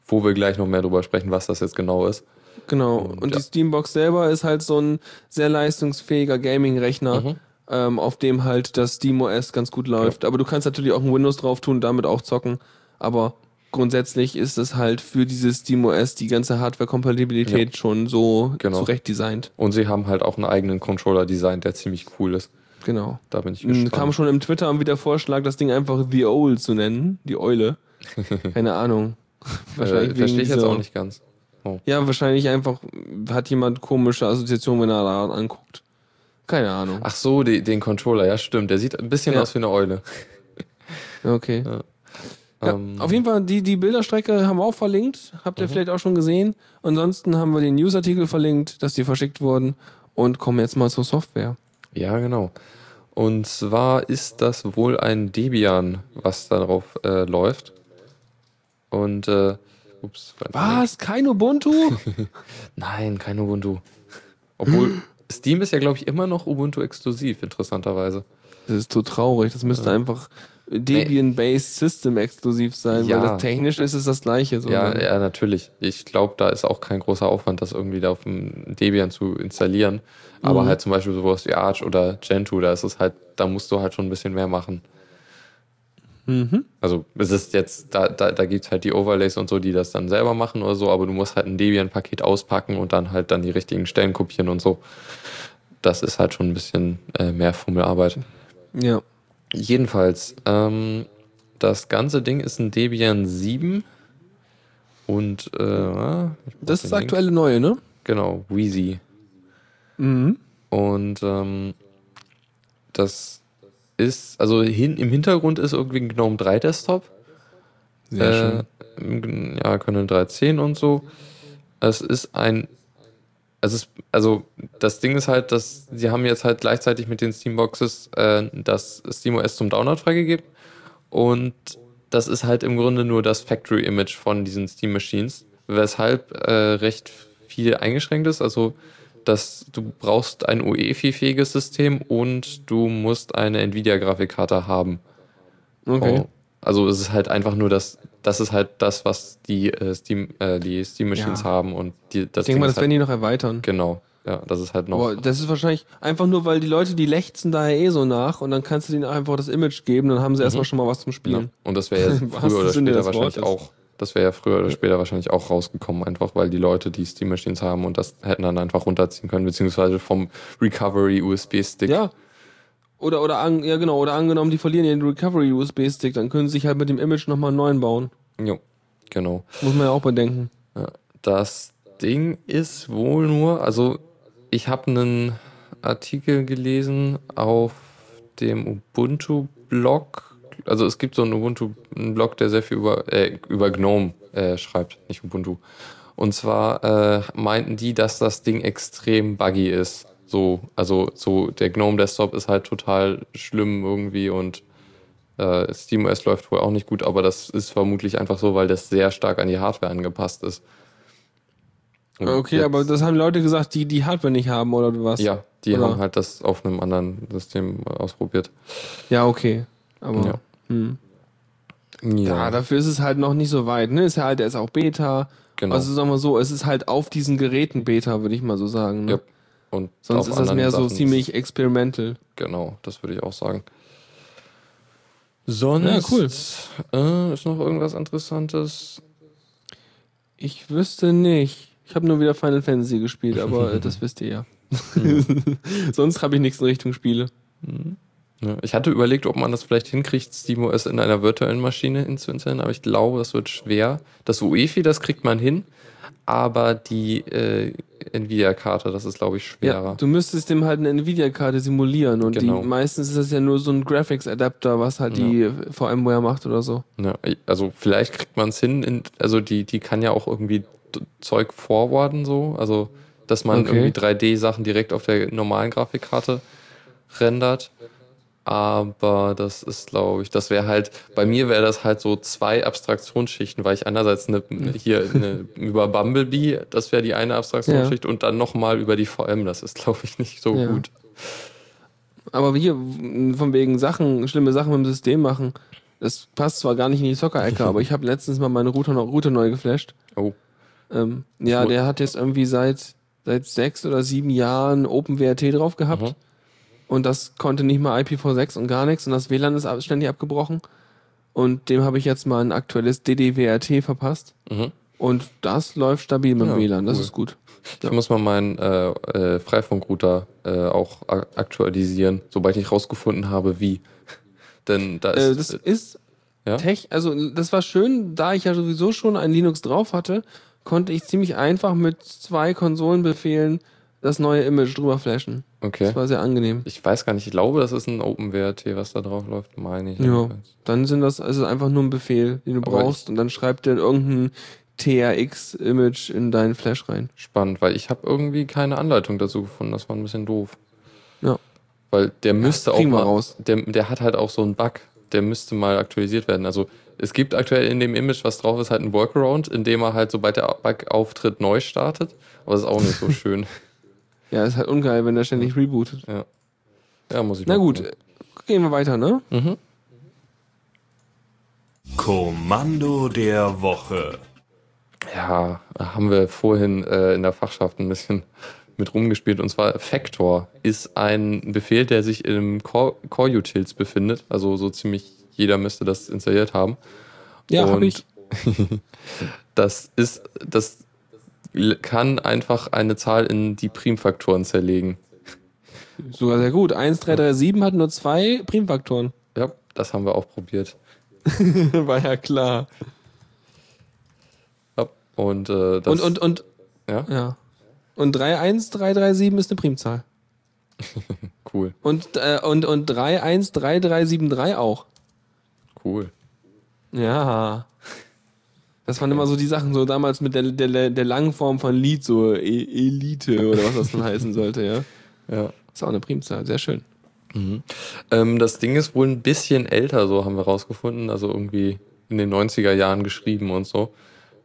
Wo wir gleich noch mehr drüber sprechen, was das jetzt genau ist. Genau. Und, Und, ja. die Steambox selber ist halt so ein sehr leistungsfähiger Gaming-Rechner, Mhm. ähm, auf dem halt das SteamOS ganz gut läuft. Aber du kannst natürlich auch ein Windows drauf tun, damit auch zocken. Aber grundsätzlich ist es halt für dieses SteamOS die ganze Hardware-Kompatibilität schon so Genau. zurecht designt. Und sie haben halt auch einen eigenen Controller designt, der ziemlich cool ist. Genau. Da bin ich Mhm, gespannt. Kam schon im Twitter wieder Vorschlag, das Ding einfach The Owl zu nennen, die Eule. [laughs] Keine Ahnung. äh, wegen verstehe ich jetzt dieser- auch nicht ganz. Oh. Ja, wahrscheinlich einfach hat jemand komische Assoziationen, wenn er da anguckt. Keine Ahnung. Ach so, die, den Controller, ja stimmt. Der sieht ein bisschen Ja. aus wie eine Eule. [laughs] Okay. Ja. Ja, Ähm, auf jeden Fall, die, die Bilderstrecke haben wir auch verlinkt. Habt ihr vielleicht auch schon gesehen. Ansonsten haben wir den Newsartikel verlinkt, dass die verschickt wurden. und kommen jetzt mal zur Software. Ja, genau. Und zwar ist das wohl ein Debian, was darauf äh, läuft. Und äh, ups. Was? Kein Ubuntu? [laughs] Nein, kein Ubuntu. Obwohl [gasps] Steam ist ja, glaube ich, immer noch Ubuntu exklusiv, interessanterweise. Das ist so traurig. Das müsste ja. einfach Debian-based System exklusiv sein, ja. weil das technisch ist es das gleiche. So ja, ja, natürlich. Ich glaube, da ist auch kein großer Aufwand, das irgendwie da auf dem Debian zu installieren. Aber mhm. halt zum Beispiel sowas wie Arch oder Gentoo, da ist es halt, da musst du halt schon ein bisschen mehr machen. Mhm. Also es ist jetzt, da, da, da gibt es halt die Overlays und so, die das dann selber machen oder so, aber du musst halt ein Debian-Paket auspacken und dann halt dann die richtigen Stellen kopieren und so. Das ist halt schon ein bisschen äh, mehr Fummelarbeit. Ja. Jedenfalls, ähm, das ganze Ding ist ein Debian 7 und äh, das ist das aktuelle neue, ne? Genau, Wheezy. Mhm. Und ähm, das ist, also hin, im Hintergrund ist irgendwie ein GNOME 3 Desktop. Sehr äh, schön. Ja, Kernel 3.10 und so. Es ist ein also, es, also das Ding ist halt, dass sie haben jetzt halt gleichzeitig mit den Steamboxes äh, das SteamOS zum Download freigegeben und das ist halt im Grunde nur das Factory-Image von diesen Steam Machines, weshalb äh, recht viel eingeschränkt ist. Also dass du brauchst ein UEFI-fähiges System und du musst eine Nvidia-Grafikkarte haben. Okay. Oh, also es ist halt einfach nur das, das ist halt das, was die äh, Steam, äh, die Steam Machines ja. haben und die, das. Ich denke mal, das halt, werden die noch erweitern. Genau. Ja, das ist halt noch. Aber das ist wahrscheinlich einfach nur, weil die Leute, die lechzen daher eh so nach und dann kannst du denen einfach das Image geben, dann haben sie mhm. erstmal schon mal was zum Spielen. Ja. Und das wäre ja [laughs] früher oder später wahrscheinlich auch. Das wäre ja früher oder später wahrscheinlich auch rausgekommen, einfach weil die Leute die Steam Machines haben und das hätten dann einfach runterziehen können, beziehungsweise vom Recovery USB-Stick. Ja, oder, oder, an, ja genau, oder angenommen, die verlieren den Recovery-USB-Stick, dann können sie sich halt mit dem Image nochmal einen neuen bauen. Jo, genau. Muss man ja auch bedenken. Ja, das Ding ist wohl nur, also ich habe einen Artikel gelesen auf dem Ubuntu-Blog. Also es gibt so einen Ubuntu-Blog, der sehr viel über, äh, über GNOME äh, schreibt, nicht Ubuntu. Und zwar äh, meinten die, dass das Ding extrem buggy ist. So, also so der GNOME Desktop ist halt total schlimm irgendwie und äh, SteamOS läuft wohl auch nicht gut, aber das ist vermutlich einfach so, weil das sehr stark an die Hardware angepasst ist. Und okay, jetzt, aber das haben Leute gesagt, die die Hardware nicht haben oder was? Ja, die oder? haben halt das auf einem anderen System ausprobiert. Ja, okay. Aber ja. Hm. Ja. ja. dafür ist es halt noch nicht so weit. Ne? Ist ja halt, der ist auch Beta. Genau. Also sagen wir so, es ist halt auf diesen Geräten Beta, würde ich mal so sagen. Ne? Ja. Und Sonst ist das mehr Sachen so ziemlich experimental. Genau, das würde ich auch sagen. Sonst ja, cool. Äh, ist noch irgendwas Interessantes? Ich wüsste nicht. Ich habe nur wieder Final Fantasy gespielt, aber äh, das [laughs] wisst ihr ja. ja. [laughs] Sonst habe ich nichts in Richtung Spiele. Mhm. Ich hatte überlegt, ob man das vielleicht hinkriegt, SteamOS in einer virtuellen Maschine hinzuinstallieren, aber ich glaube, das wird schwer. Das UEFI, das kriegt man hin, aber die äh, Nvidia-Karte, das ist, glaube ich, schwerer. Ja, du müsstest dem halt eine Nvidia-Karte simulieren und genau. die, meistens ist das ja nur so ein Graphics-Adapter, was halt ja. die VMware macht oder so. Ja, also vielleicht kriegt man es hin, in, also die, die kann ja auch irgendwie Zeug forwarden so, also dass man okay. irgendwie 3D-Sachen direkt auf der normalen Grafikkarte rendert aber das ist, glaube ich, das wäre halt, bei mir wäre das halt so zwei Abstraktionsschichten, weil ich einerseits eine, hier eine, über Bumblebee, das wäre die eine Abstraktionsschicht ja. und dann nochmal über die VM, das ist, glaube ich, nicht so ja. gut. Aber hier, von wegen Sachen, schlimme Sachen mit dem System machen, das passt zwar gar nicht in die Zocker-Ecke, [laughs] aber ich habe letztens mal meine Router, Router neu geflasht. Oh. Ähm, ja, der hat jetzt irgendwie seit, seit sechs oder sieben Jahren OpenWRT drauf gehabt. Mhm und das konnte nicht mal IPv6 und gar nichts und das WLAN ist ständig abgebrochen. Und dem habe ich jetzt mal ein aktuelles DDWRT verpasst. Mhm. Und das läuft stabil mit dem ja, WLAN, das cool. ist gut. Ich muss mal meinen äh, äh, Freifunkrouter äh, auch aktualisieren, sobald ich rausgefunden habe, wie. [laughs] Denn da äh, ist. das ist ja? Tech, also das war schön, da ich ja sowieso schon ein Linux drauf hatte, konnte ich ziemlich einfach mit zwei Konsolenbefehlen das neue Image drüber flashen. Okay. Das war sehr angenehm. Ich weiß gar nicht, ich glaube, das ist ein OpenWRT, was da drauf läuft, meine ich. Ja, dann sind das also einfach nur ein Befehl, den du Aber brauchst und dann schreibt der irgendein TRX-Image in deinen Flash rein. Spannend, weil ich habe irgendwie keine Anleitung dazu gefunden. Das war ein bisschen doof. Ja. Weil der müsste auch kriegen wir mal, raus. Der, der hat halt auch so einen Bug. Der müsste mal aktualisiert werden. Also es gibt aktuell in dem Image, was drauf ist, halt ein Workaround, in dem er halt, sobald der Bug auftritt, neu startet. Aber das ist auch nicht so [laughs] schön. Ja, ist halt ungeil, wenn der ständig rebootet. Ja. Ja, muss ich Na gut, gucken. gehen wir weiter, ne? Mhm. Kommando der Woche. Ja, haben wir vorhin äh, in der Fachschaft ein bisschen mit rumgespielt. Und zwar Factor ist ein Befehl, der sich im Core, Core Utils befindet. Also so ziemlich jeder müsste das installiert haben. Ja, habe ich. [laughs] Das ist, das kann einfach eine Zahl in die Primfaktoren zerlegen. Sogar sehr gut. 1, 3, 3, 7 hat nur zwei Primfaktoren. Ja, das haben wir auch probiert. [laughs] War ja klar. Ja, und, äh, das, Und, und, und, ja, ja. Und 3, 1, 3, 3, 7 ist eine Primzahl. [laughs] cool, Und, äh, und, und 3, 1, 3, 3, 7, 3 auch. cool. Ja. Das waren immer so die Sachen, so damals mit der, der, der langen Form von Lied, so e Elite oder was das dann heißen sollte, ja. [laughs] Ja. Ist auch eine Primzahl, sehr schön. Ähm, das Ding ist wohl ein bisschen älter, so haben wir rausgefunden. Also irgendwie in den 90er Jahren geschrieben und so.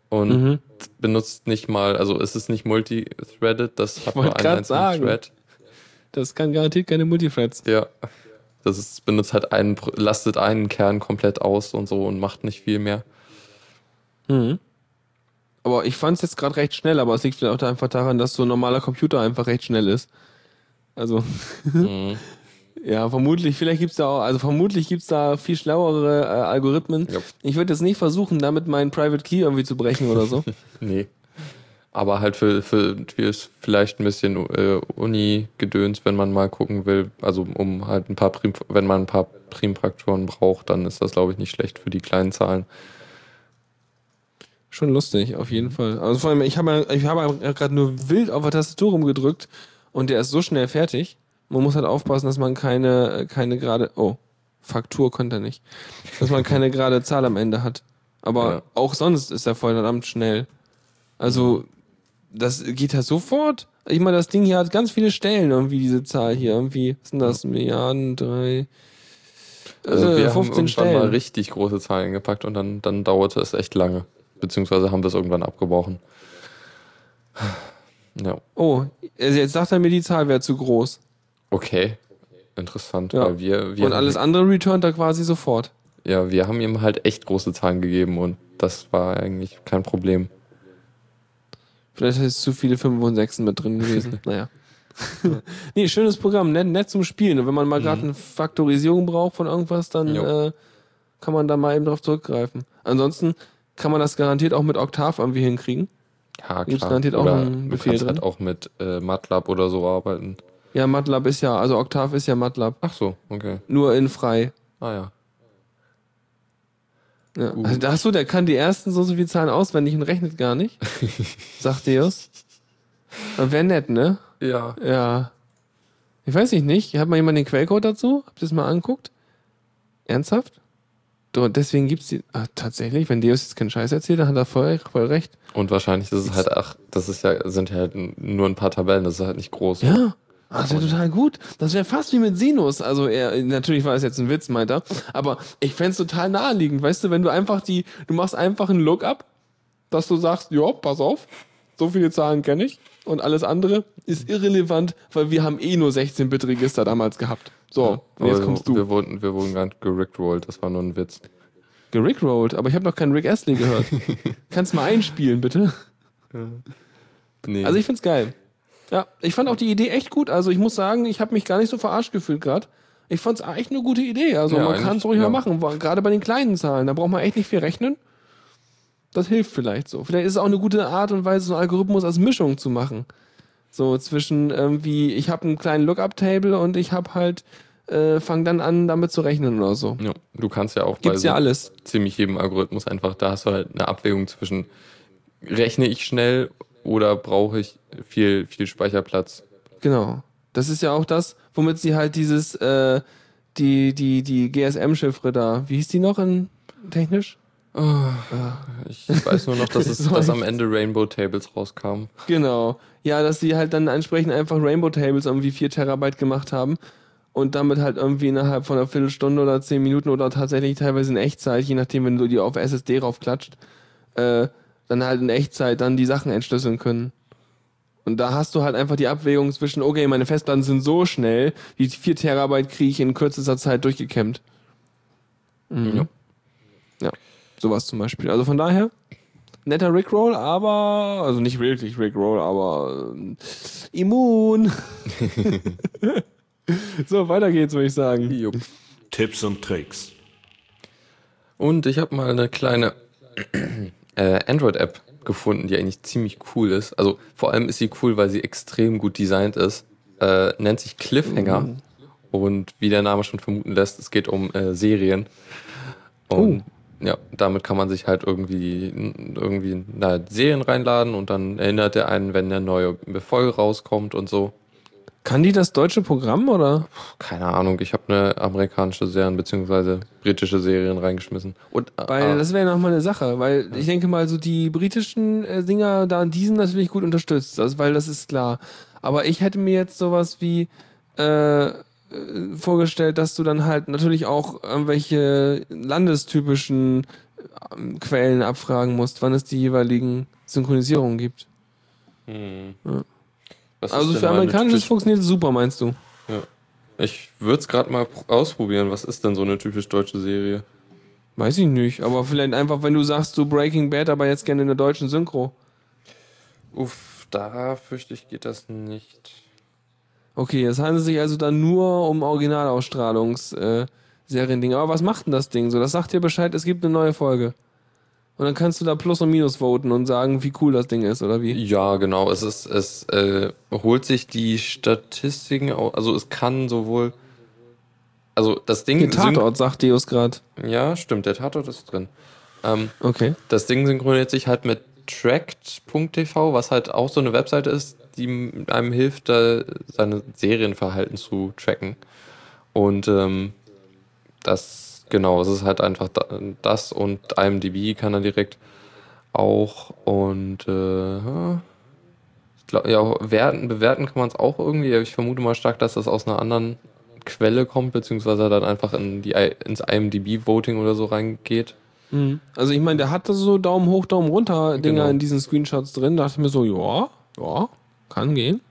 Und Mhm. benutzt nicht mal, also es ist nicht multithreaded, das hat wollte nur einen sagen. Thread. Das kann garantiert keine Multithreads. Ja. Das ist, benutzt halt einen, lastet einen Kern komplett aus und so und macht nicht viel mehr. Mhm. Aber ich fand es jetzt gerade recht schnell, aber es liegt vielleicht auch einfach daran, dass so ein normaler Computer einfach recht schnell ist. Also, [laughs] Mhm. ja, vermutlich, vielleicht gibt's da auch, also vermutlich gibt's da viel schlauere äh, Algorithmen. Ja. Ich würde jetzt nicht versuchen, damit meinen Private Key irgendwie zu brechen oder so. [laughs] Nee. Aber halt für, für, für vielleicht ein bisschen äh, Uni-Gedöns, wenn man mal gucken will, also um halt ein paar Prim, wenn man ein paar Primfaktoren braucht, dann ist das, glaube ich, nicht schlecht für die kleinen Zahlen. Schon lustig, auf jeden Fall. Also vor allem, ich habe ich habe gerade nur wild auf der Tastatur rumgedrückt und der ist so schnell fertig. Man muss halt aufpassen, dass man keine, keine gerade, oh, Faktur konnte er nicht. Dass man keine [laughs] gerade Zahl am Ende hat. Aber Ja. auch sonst ist er voll verdammt schnell. Also, das geht halt sofort. Ich meine, das Ding hier hat ganz viele Stellen, irgendwie diese Zahl hier. Irgendwie, was sind das? Milliarden, drei, Also äh, wir haben 15 irgendwann mal Stellen. richtig große Zahlen gepackt und dann, dann dauerte es echt lange. Beziehungsweise haben wir es irgendwann abgebrochen. Ja, Oh, also jetzt sagt er mir, die Zahl wäre zu groß. okay. Interessant, Ja. wir, wir Und alles andere returnt er quasi sofort. Ja, wir haben ihm halt echt große Zahlen gegeben und das war eigentlich kein Problem. Vielleicht ist zu viele 5 und 6 mit drin gewesen. [laughs] naja. [laughs] nee, schönes Programm, nett, nett zum Spielen. Und wenn man mal gerade eine Faktorisierung braucht von irgendwas, dann äh, kann man da mal eben drauf zurückgreifen. Ansonsten kann man das garantiert auch mit Oktav irgendwie hinkriegen. Ja, Gibt's klar. garantiert auch oder einen du Befehl kannst halt drin? auch mit äh, MATLAB oder so arbeiten. Ja, MATLAB ist ja, also Oktav ist ja MATLAB. Ach so, okay. Nur in frei. Ah ja. Ja. Gut. Also, ach so, der kann die ersten so, so viele Zahlen auswendig und rechnet gar nicht. [laughs] Sagt Deus. Wäre nett, ne? Ja. Ja. Ich weiß nicht, nicht. Hat mal jemand den Quellcode dazu? Habt ihr das mal angeguckt? Ernsthaft? Deswegen gibt's die. Ah, tatsächlich, wenn Deus jetzt keinen Scheiß erzählt, dann hat er voll, voll recht. Und wahrscheinlich ist es halt, ach, das ist ja, sind ja halt nur ein paar Tabellen, das ist halt nicht groß. Ja. Das wäre total gut. Das wäre fast wie mit Sinus. Also er, natürlich war es jetzt ein Witz, meint er. Aber ich fänd's total naheliegend, weißt du, wenn du einfach die, du machst einfach einen Lookup, dass du sagst, ja, pass auf, so viele Zahlen kenne ich. Und alles andere ist irrelevant, weil wir haben eh nur 16-Bit-Register damals gehabt. So, und jetzt kommst du. Wir wurden, wir wurden nicht gerickrollt, das war nur ein Witz. Gerickrollt, aber ich habe noch keinen Rick Astley gehört. [laughs] Kannst mal einspielen, bitte? Nee. Also ich find's geil. Ja, ich fand auch die Idee echt gut. Also ich muss sagen, ich habe mich gar nicht so verarscht gefühlt gerade. Ich fand's echt eine gute Idee. Also Ja, man kann es ruhig ja. mal machen, gerade bei den kleinen Zahlen. Da braucht man echt nicht viel rechnen. Das hilft vielleicht so. Vielleicht ist es auch eine gute Art und Weise, so einen Algorithmus als Mischung zu machen. So zwischen irgendwie, ich habe einen kleinen Lookup-Table und ich habe halt, äh, fang dann an, damit zu rechnen oder so. ja, du kannst ja auch Gibt's so ja alles. ziemlich jedem Algorithmus einfach, da hast du halt eine Abwägung zwischen, rechne ich schnell oder brauche ich viel, viel Speicherplatz? Genau. Das ist ja auch das, womit sie halt dieses, äh, die, die, die GSM-Chiffre da, wie hieß die noch in technisch? Oh, ich weiß nur noch, dass, [laughs] es, dass am Ende Rainbow Tables rauskam. Genau. Ja, dass sie halt dann entsprechend einfach Rainbow Tables irgendwie 4 Terabyte gemacht haben und damit halt irgendwie innerhalb von einer Viertelstunde oder 10 Minuten oder tatsächlich teilweise in Echtzeit, je nachdem, wenn du die auf SSD raufklatscht, äh, dann halt in Echtzeit dann die Sachen entschlüsseln können. Und da hast du halt einfach die Abwägung zwischen, okay, meine Festplatten sind so schnell, die 4 Terabyte kriege ich in kürzester Zeit durchgekämmt. Mhm. Ja. ja. Sowas zum Beispiel. Also von daher, netter Rickroll, aber, also nicht wirklich Rickroll, aber äh, immun. [laughs] so, weiter geht's, würde ich sagen. Jupp. Tipps und Tricks. Und ich habe mal eine kleine äh, Android-App gefunden, die eigentlich ziemlich cool ist. Also vor allem ist sie cool, weil sie extrem gut designt ist. Äh, nennt sich Cliffhanger. Mhm. Und wie der Name schon vermuten lässt, es geht um äh, Serien. Und oh. Ja, damit kann man sich halt irgendwie, irgendwie na, Serien reinladen und dann erinnert er einen, wenn eine neue Folge rauskommt und so. Kann die das deutsche Programm oder? Keine Ahnung, ich habe eine amerikanische Serien bzw. britische Serien reingeschmissen. Und, äh, weil ah, das wäre nochmal eine Sache, weil ja. ich denke mal, so die britischen äh, Dinger da diesen natürlich gut unterstützt, also, weil das ist klar. Aber ich hätte mir jetzt sowas wie äh, äh, vorgestellt, dass du dann halt natürlich auch irgendwelche landestypischen ähm, Quellen abfragen musst, wann es die jeweiligen Synchronisierungen gibt. Hm. Ja. Also für amerikanisches funktioniert es super, meinst du? Ja. Ich würde es gerade mal ausprobieren. Was ist denn so eine typisch deutsche Serie? Weiß ich nicht, aber vielleicht einfach, wenn du sagst, du Breaking Bad, aber jetzt gerne in der deutschen Synchro. Uff, da fürchte ich, geht das nicht. Okay, es handelt sich also dann nur um Originalausstrahlungs-Serien-Ding. Äh, Aber was macht denn das Ding so? Das sagt dir Bescheid, es gibt eine neue Folge. Und dann kannst du da Plus und Minus voten und sagen, wie cool das Ding ist, oder wie? Ja, genau. Es ist, es äh, holt sich die Statistiken, also es kann sowohl, also das Ding. Der Tatort, sagt Deus gerade. Ja, stimmt, der Tatort ist drin. Ähm, okay. Das Ding synchronisiert sich halt mit tracked.tv, was halt auch so eine Webseite ist, die einem hilft, da seine Serienverhalten zu tracken. Und ähm, das, genau, es ist halt einfach das und IMDb kann er direkt auch und äh, ich glaub, ja, werten, bewerten kann man es auch irgendwie. Ich vermute mal stark, dass das aus einer anderen Quelle kommt, beziehungsweise dann einfach in die, ins IMDb-Voting oder so reingeht. Mhm. Also ich meine, der hatte so Daumen hoch, Daumen runter Dinger genau. in diesen Screenshots drin. Da dachte ich mir so, ja, ja, kann gehen.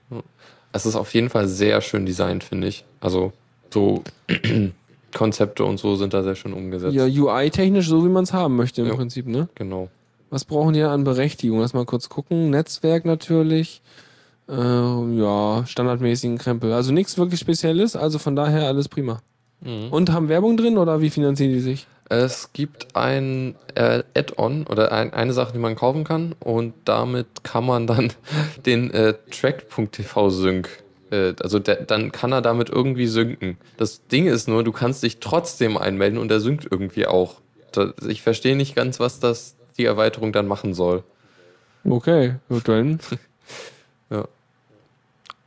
Es ist auf jeden Fall sehr schön designt, finde ich. Also so [clears throat] Konzepte und so sind da sehr schön umgesetzt. Ja, UI-technisch so, wie man es haben möchte im ja, Prinzip, ne? Genau. Was brauchen die an Berechtigung? Lass mal kurz gucken. Netzwerk natürlich. Äh, ja, standardmäßigen Krempel. Also nichts wirklich Spezielles, also von daher alles prima. Mhm. Und haben Werbung drin oder wie finanzieren die sich? Es gibt ein äh, Add-on oder ein, eine Sache, die man kaufen kann und damit kann man dann [laughs] den äh, Track.tv Sync, äh, also der, dann kann er damit irgendwie synken. Das Ding ist nur, du kannst dich trotzdem einmelden und er synkt irgendwie auch. Ich verstehe nicht ganz, was das die Erweiterung dann machen soll. Okay, gut dann. [laughs] ja.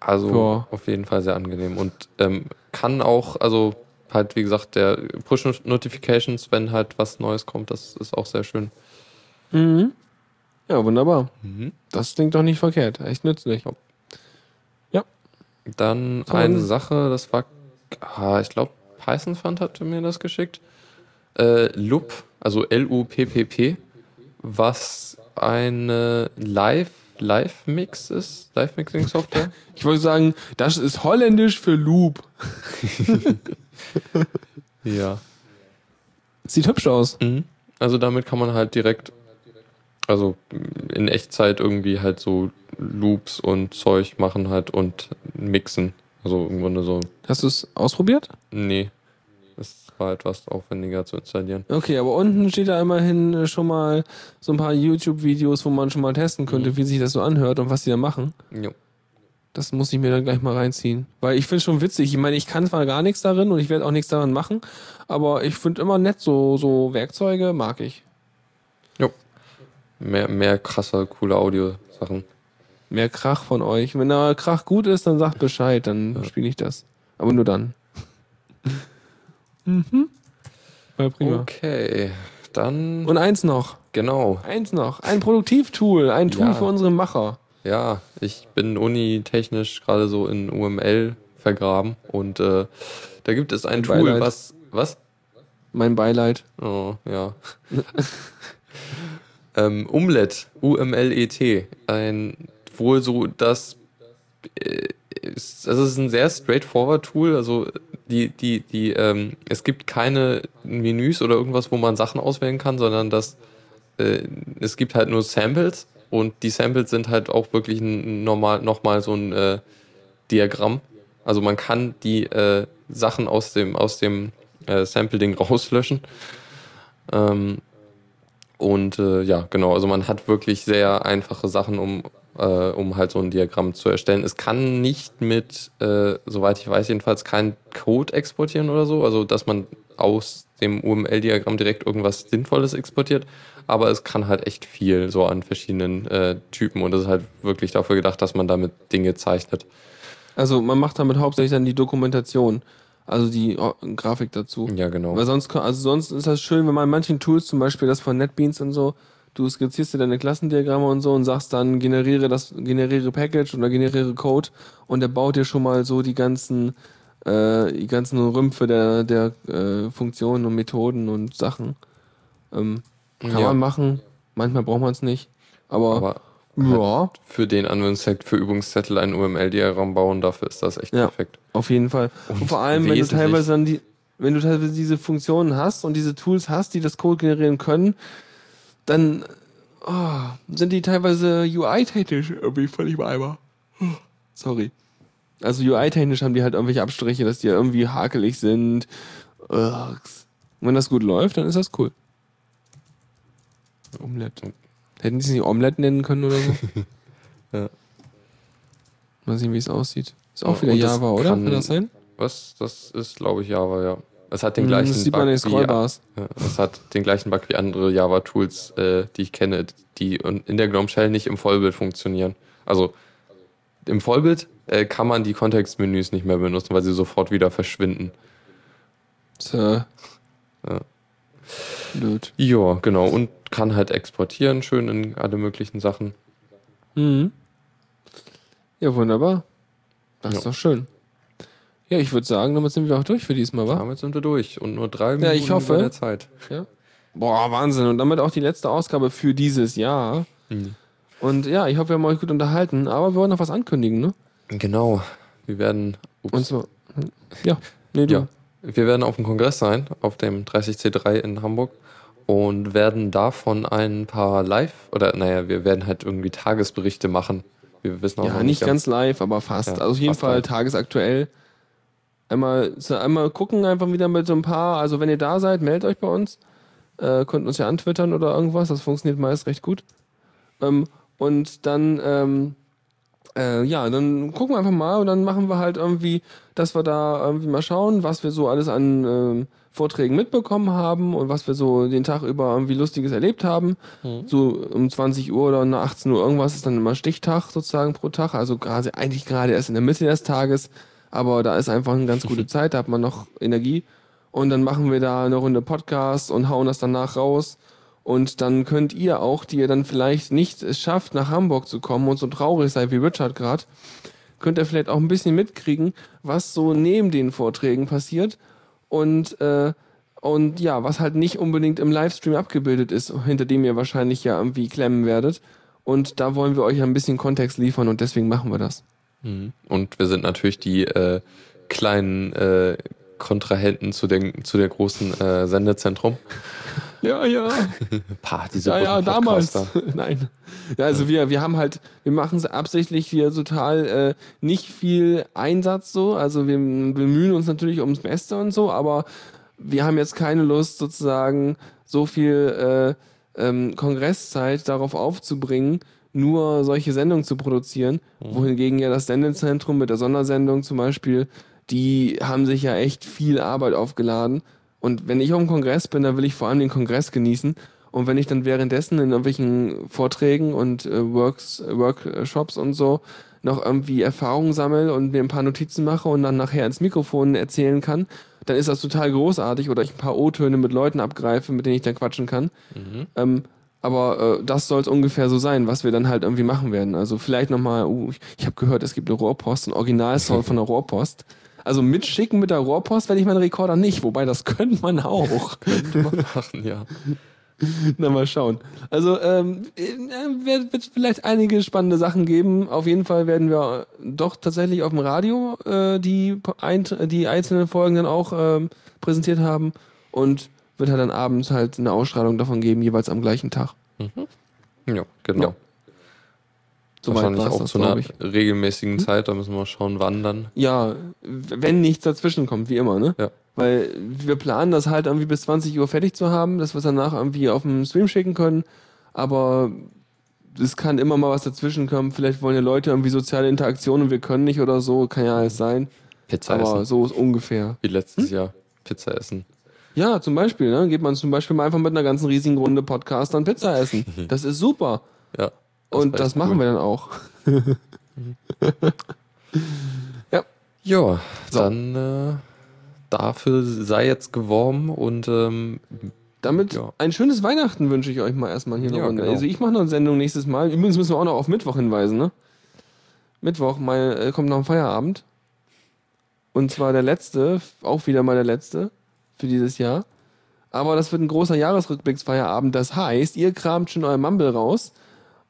Also ja. auf jeden Fall sehr angenehm und ähm, kann auch, also halt, wie gesagt, der Push-Notifications, wenn halt was Neues kommt, das ist auch sehr schön. Mhm. Ja, wunderbar. Mhm. Das klingt doch nicht verkehrt. Echt nützlich. Ja. Dann Toll. eine Sache, das war, ah, ich glaube, Python Fund hatte mir das geschickt. Äh, Loop, also L-U-P-P-P, was eine Live Live-Mix ist, Live-Mixing-Software. [laughs] Ich wollte sagen, das ist holländisch für Loop. [laughs] ja. Sieht hübsch aus. Mhm. Also damit kann man halt direkt, also in Echtzeit irgendwie halt so Loops und Zeug machen halt und mixen. Also im Grunde so. Hast du es ausprobiert? Nee. War etwas aufwendiger zu installieren. Okay, aber unten steht da immerhin schon mal so ein paar YouTube-Videos, wo man schon mal testen könnte, mhm. wie sich das so anhört und was die da machen. Jo. Das muss ich mir dann gleich mal reinziehen. Weil ich finde es schon witzig. Ich meine, ich kann zwar gar nichts darin und ich werde auch nichts daran machen, aber ich finde immer nett, so, so Werkzeuge mag ich. Jo. Mehr, mehr krasse, coole Audiosachen. Mehr Krach von euch. Wenn der Krach gut ist, dann sagt Bescheid, dann ja. spiele ich das. Aber nur dann. [laughs] mhm. Ja, prima. Okay. Dann. Und eins noch. Genau. Eins noch. Ein Produktivtool. Ein Tool Ja. für unsere Macher. Ja, ich bin unitechnisch gerade so in UML vergraben und äh, da gibt es ein Tool, Beileid. was. Was? Mein Beileid. Oh, ja. [laughs] ähm, Umlet, U-M-L-E-T. Ein wohl so das. Äh, ist, also es ist ein sehr straightforward Tool. Also die, die, die, ähm, es gibt keine Menüs oder irgendwas, wo man Sachen auswählen kann, sondern das, äh, es gibt halt nur Samples und die Samples sind halt auch wirklich ein normal nochmal so ein äh, Diagramm. Also man kann die äh, Sachen aus dem, aus dem äh, Sample-Ding rauslöschen. Ähm, und äh, ja, genau, also man hat wirklich sehr einfache Sachen, um, äh, um halt so ein Diagramm zu erstellen. Es kann nicht mit, äh, soweit ich weiß, jedenfalls kein Code exportieren oder so, also dass man aus dem UML-Diagramm direkt irgendwas Sinnvolles exportiert, aber es kann halt echt viel so an verschiedenen äh, Typen und es ist halt wirklich dafür gedacht, dass man damit Dinge zeichnet. Also man macht damit hauptsächlich dann die Dokumentation. Also die oh, Grafik dazu. Ja, genau. Weil sonst, also sonst ist das schön, wenn man in manchen Tools, zum Beispiel das von NetBeans und so, du skizzierst dir deine Klassendiagramme und so und sagst dann, generiere das, generiere Package oder generiere Code und der baut dir schon mal so die ganzen, äh, die ganzen Rümpfe der, der äh, Funktionen und Methoden und Sachen. Ähm, kann Ja. man machen, manchmal braucht man es nicht. Aber, Aber ja, für den Anwendungszweck für Übungszettel ein UML-Diagramm bauen, dafür ist das echt Ja. perfekt. Auf jeden Fall. Und, Und vor allem, wenn du teilweise dann die, wenn du teilweise diese Funktionen hast und diese Tools hast, die das Code generieren können, dann oh, sind die teilweise UI-technisch irgendwie völlig beeimer. Sorry. Also UI-technisch haben die halt irgendwelche Abstriche, dass die irgendwie hakelig sind. Und wenn das gut läuft, dann ist das cool. Omelette. Hätten die es nicht Omelette nennen können oder so? [laughs] Ja. Mal sehen, wie es aussieht. Ist auch wieder Java, oder? kann- Kann das sein? Was? Das ist, glaube ich, Java, ja. Es hat den Hm, gleichen das sieht man den wie, ja, es hat den gleichen Bug wie andere Java-Tools, äh, die ich kenne, die in der GNOME Shell nicht im Vollbild funktionieren. Also im Vollbild äh, kann man die Kontextmenüs nicht mehr benutzen, weil sie sofort wieder verschwinden. Tja. Ja. Blöd. Ja, genau. Und kann halt exportieren, schön in alle möglichen Sachen. Mhm. Ja, wunderbar. Das Ja. ist doch schön. Ja, ich würde sagen, damit sind wir auch durch für diesmal, wa? Damit sind wir durch und nur drei Minuten Ja, ich hoffe. der Zeit. Boah, Wahnsinn. Und damit auch die letzte Ausgabe für dieses Jahr. Mhm. Und ja, ich hoffe, wir haben euch gut unterhalten. Aber wir wollen noch was ankündigen, ne? Genau. Wir werden. Ups. Und zwar. Ja, nee, du. Ja, wir werden auf dem Kongress sein, auf dem 30C3 in Hamburg und werden davon ein paar Live oder naja, wir werden halt irgendwie Tagesberichte machen. Wir wissen auch Ja, noch nicht ganz live, aber fast. Ja, also auf jeden Fall live. tagesaktuell. Einmal, einmal gucken, einfach wieder mit so ein paar. Also, wenn ihr da seid, meldet euch bei uns. Äh, könnt uns ja antwittern oder irgendwas. Das funktioniert meist recht gut. Ähm, und dann, ähm, äh, ja, dann gucken wir einfach mal und dann machen wir halt irgendwie, dass wir da irgendwie mal schauen, was wir so alles an ähm, Vorträgen mitbekommen haben und was wir so den Tag über irgendwie Lustiges erlebt haben. So um 20 Uhr oder nach 18 Uhr irgendwas ist dann immer Stichtag sozusagen pro Tag. Also gerade eigentlich gerade erst in der Mitte des Tages, aber da ist einfach eine ganz gute [laughs] Zeit, da hat man noch Energie. Und dann machen wir da eine Runde Podcast und hauen das danach raus. Und dann könnt ihr auch, die ihr dann vielleicht nicht es schafft, nach Hamburg zu kommen und so traurig seid wie Richard gerade, könnt ihr vielleicht auch ein bisschen mitkriegen, was so neben den Vorträgen passiert und äh, und ja, was halt nicht unbedingt im Livestream abgebildet ist, hinter dem ihr wahrscheinlich ja irgendwie klemmen werdet. Und da wollen wir euch ein bisschen Kontext liefern und deswegen machen wir das. Mhm. Und wir sind natürlich die äh, kleinen äh, Kontrahenten zu, den, zu der großen äh, Sendezentrum. Ja, ja. [laughs] Pah, diese Ja, ja, damals. [laughs] Nein. Ja, also wir, wir haben halt, wir machen es absichtlich hier total äh, nicht viel Einsatz so. Also wir bemühen uns natürlich ums Beste und so, aber wir haben jetzt keine Lust sozusagen so viel äh, ähm, Kongresszeit darauf aufzubringen, nur solche Sendungen zu produzieren, wohingegen ja das Sendezentrum mit der Sondersendung zum Beispiel, die haben sich ja echt viel Arbeit aufgeladen. Und wenn ich auf dem Kongress bin, dann will ich vor allem den Kongress genießen. Und wenn ich dann währenddessen in irgendwelchen Vorträgen und äh, Works, Workshops und so noch irgendwie Erfahrungen sammle und mir ein paar Notizen mache und dann nachher ins Mikrofon erzählen kann, dann ist das total großartig oder ich ein paar O-Töne mit Leuten abgreife, mit denen ich dann quatschen kann. Mhm. Ähm, aber äh, das soll es ungefähr so sein, was wir dann halt irgendwie machen werden. Also vielleicht nochmal, uh, ich, ich habe gehört, es gibt eine Rohrpost, ein Original-Sound von der Rohrpost. Also mitschicken mit der Rohrpost werde ich meinen Rekorder nicht, wobei das [laughs] könnte man auch. könnte man machen, ja. [laughs] Na, mal schauen. Also, ähm, äh, wird, wird vielleicht einige spannende Sachen geben. Auf jeden Fall werden wir doch tatsächlich auf dem Radio äh, die, ein, die einzelnen Folgen dann auch ähm, präsentiert haben und wird halt dann abends halt eine Ausstrahlung davon geben, jeweils am gleichen Tag. Mhm. Ja, genau. Ja. So Wahrscheinlich auch zu einer regelmäßigen hm? Zeit, da müssen wir schauen, wann dann. Ja, wenn nichts dazwischen kommt, wie immer, ne? Ja. Weil wir planen das halt irgendwie bis 20 Uhr fertig zu haben, dass wir es danach irgendwie auf dem Stream schicken können. Aber es kann immer mal was dazwischen kommen. Vielleicht wollen ja Leute irgendwie soziale Interaktion und wir können nicht oder so. Kann ja alles sein. Pizza Aber essen. so ist ungefähr. Wie letztes hm? Jahr. Pizza essen. Ja, zum Beispiel. Ne? Geht man zum Beispiel mal einfach mit einer ganzen riesigen Runde Podcast dann Pizza essen. [laughs] Das ist super. Ja. Das und das machen wir dann auch. [laughs] ja. Ja, so. dann. Äh dafür sei jetzt geworben und ähm, damit ja. ein schönes Weihnachten wünsche ich euch mal erstmal hier ja, noch. Genau. Also ich mache noch eine Sendung nächstes Mal. Übrigens müssen wir auch noch auf Mittwoch hinweisen, ne? Mittwoch mein, äh, kommt noch ein Feierabend. Und zwar der letzte, auch wieder mal der letzte für dieses Jahr. Aber das wird ein großer Jahresrückblicksfeierabend. Das heißt, ihr kramt schon euer Mumble raus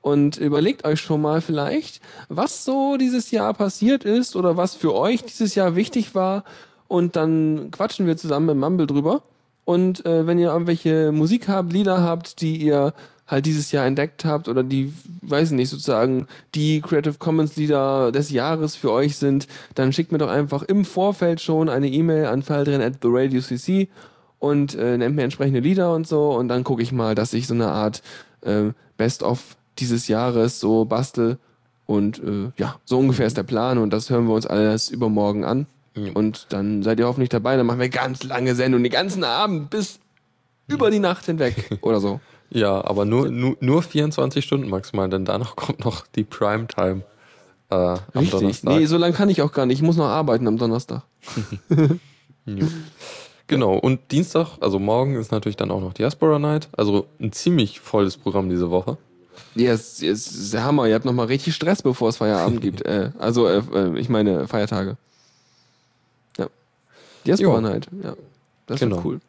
und überlegt euch schon mal vielleicht, was so dieses Jahr passiert ist oder was für euch dieses Jahr wichtig war und dann quatschen wir zusammen mit Mumble drüber. Und äh, wenn ihr irgendwelche Musik habt, Lieder habt, die ihr halt dieses Jahr entdeckt habt oder die, weiß ich nicht, sozusagen die Creative Commons Lieder des Jahres für euch sind, dann schickt mir doch einfach im Vorfeld schon eine E-Mail an faldrin at the Radio CC und äh, nennt mir entsprechende Lieder und so und dann gucke ich mal, dass ich so eine Art äh, Best-of dieses Jahres so bastel und äh, ja, so ungefähr ist der Plan und das hören wir uns alles übermorgen an. Und dann seid ihr hoffentlich dabei. Dann machen wir ganz lange Sendung, den ganzen Abend bis über die Nacht hinweg oder so. Ja, aber nur, nur, nur 24 Stunden maximal, denn danach [laughs] kommt noch die Primetime äh, am Richtig. Donnerstag. Nee, so lange kann ich auch gar nicht. Ich muss noch arbeiten am Donnerstag. [laughs] ja. Genau, und Dienstag, also morgen, ist natürlich dann auch noch Diaspora Night. Also ein ziemlich volles Programm diese Woche. Ja, es ist der Hammer. Ihr habt nochmal richtig Stress, bevor es Feierabend gibt. [laughs] Äh, also, äh, äh, ich meine Feiertage. Diaspora Night, ja. Das genau. ist cool.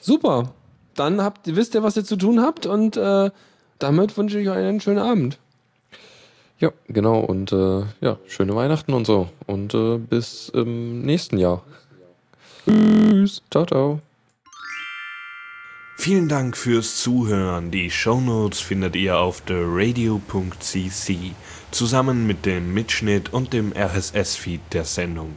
Super. Dann habt, wisst ihr, was ihr zu tun habt und äh, damit wünsche ich euch einen schönen Abend. Ja, genau. Und äh, ja, schöne Weihnachten und so. Und äh, bis im nächsten Jahr. Tschüss. Ciao, ciao. Vielen Dank fürs Zuhören. Die Shownotes findet ihr auf theradio.cc zusammen mit dem Mitschnitt und dem RSS-Feed der Sendung.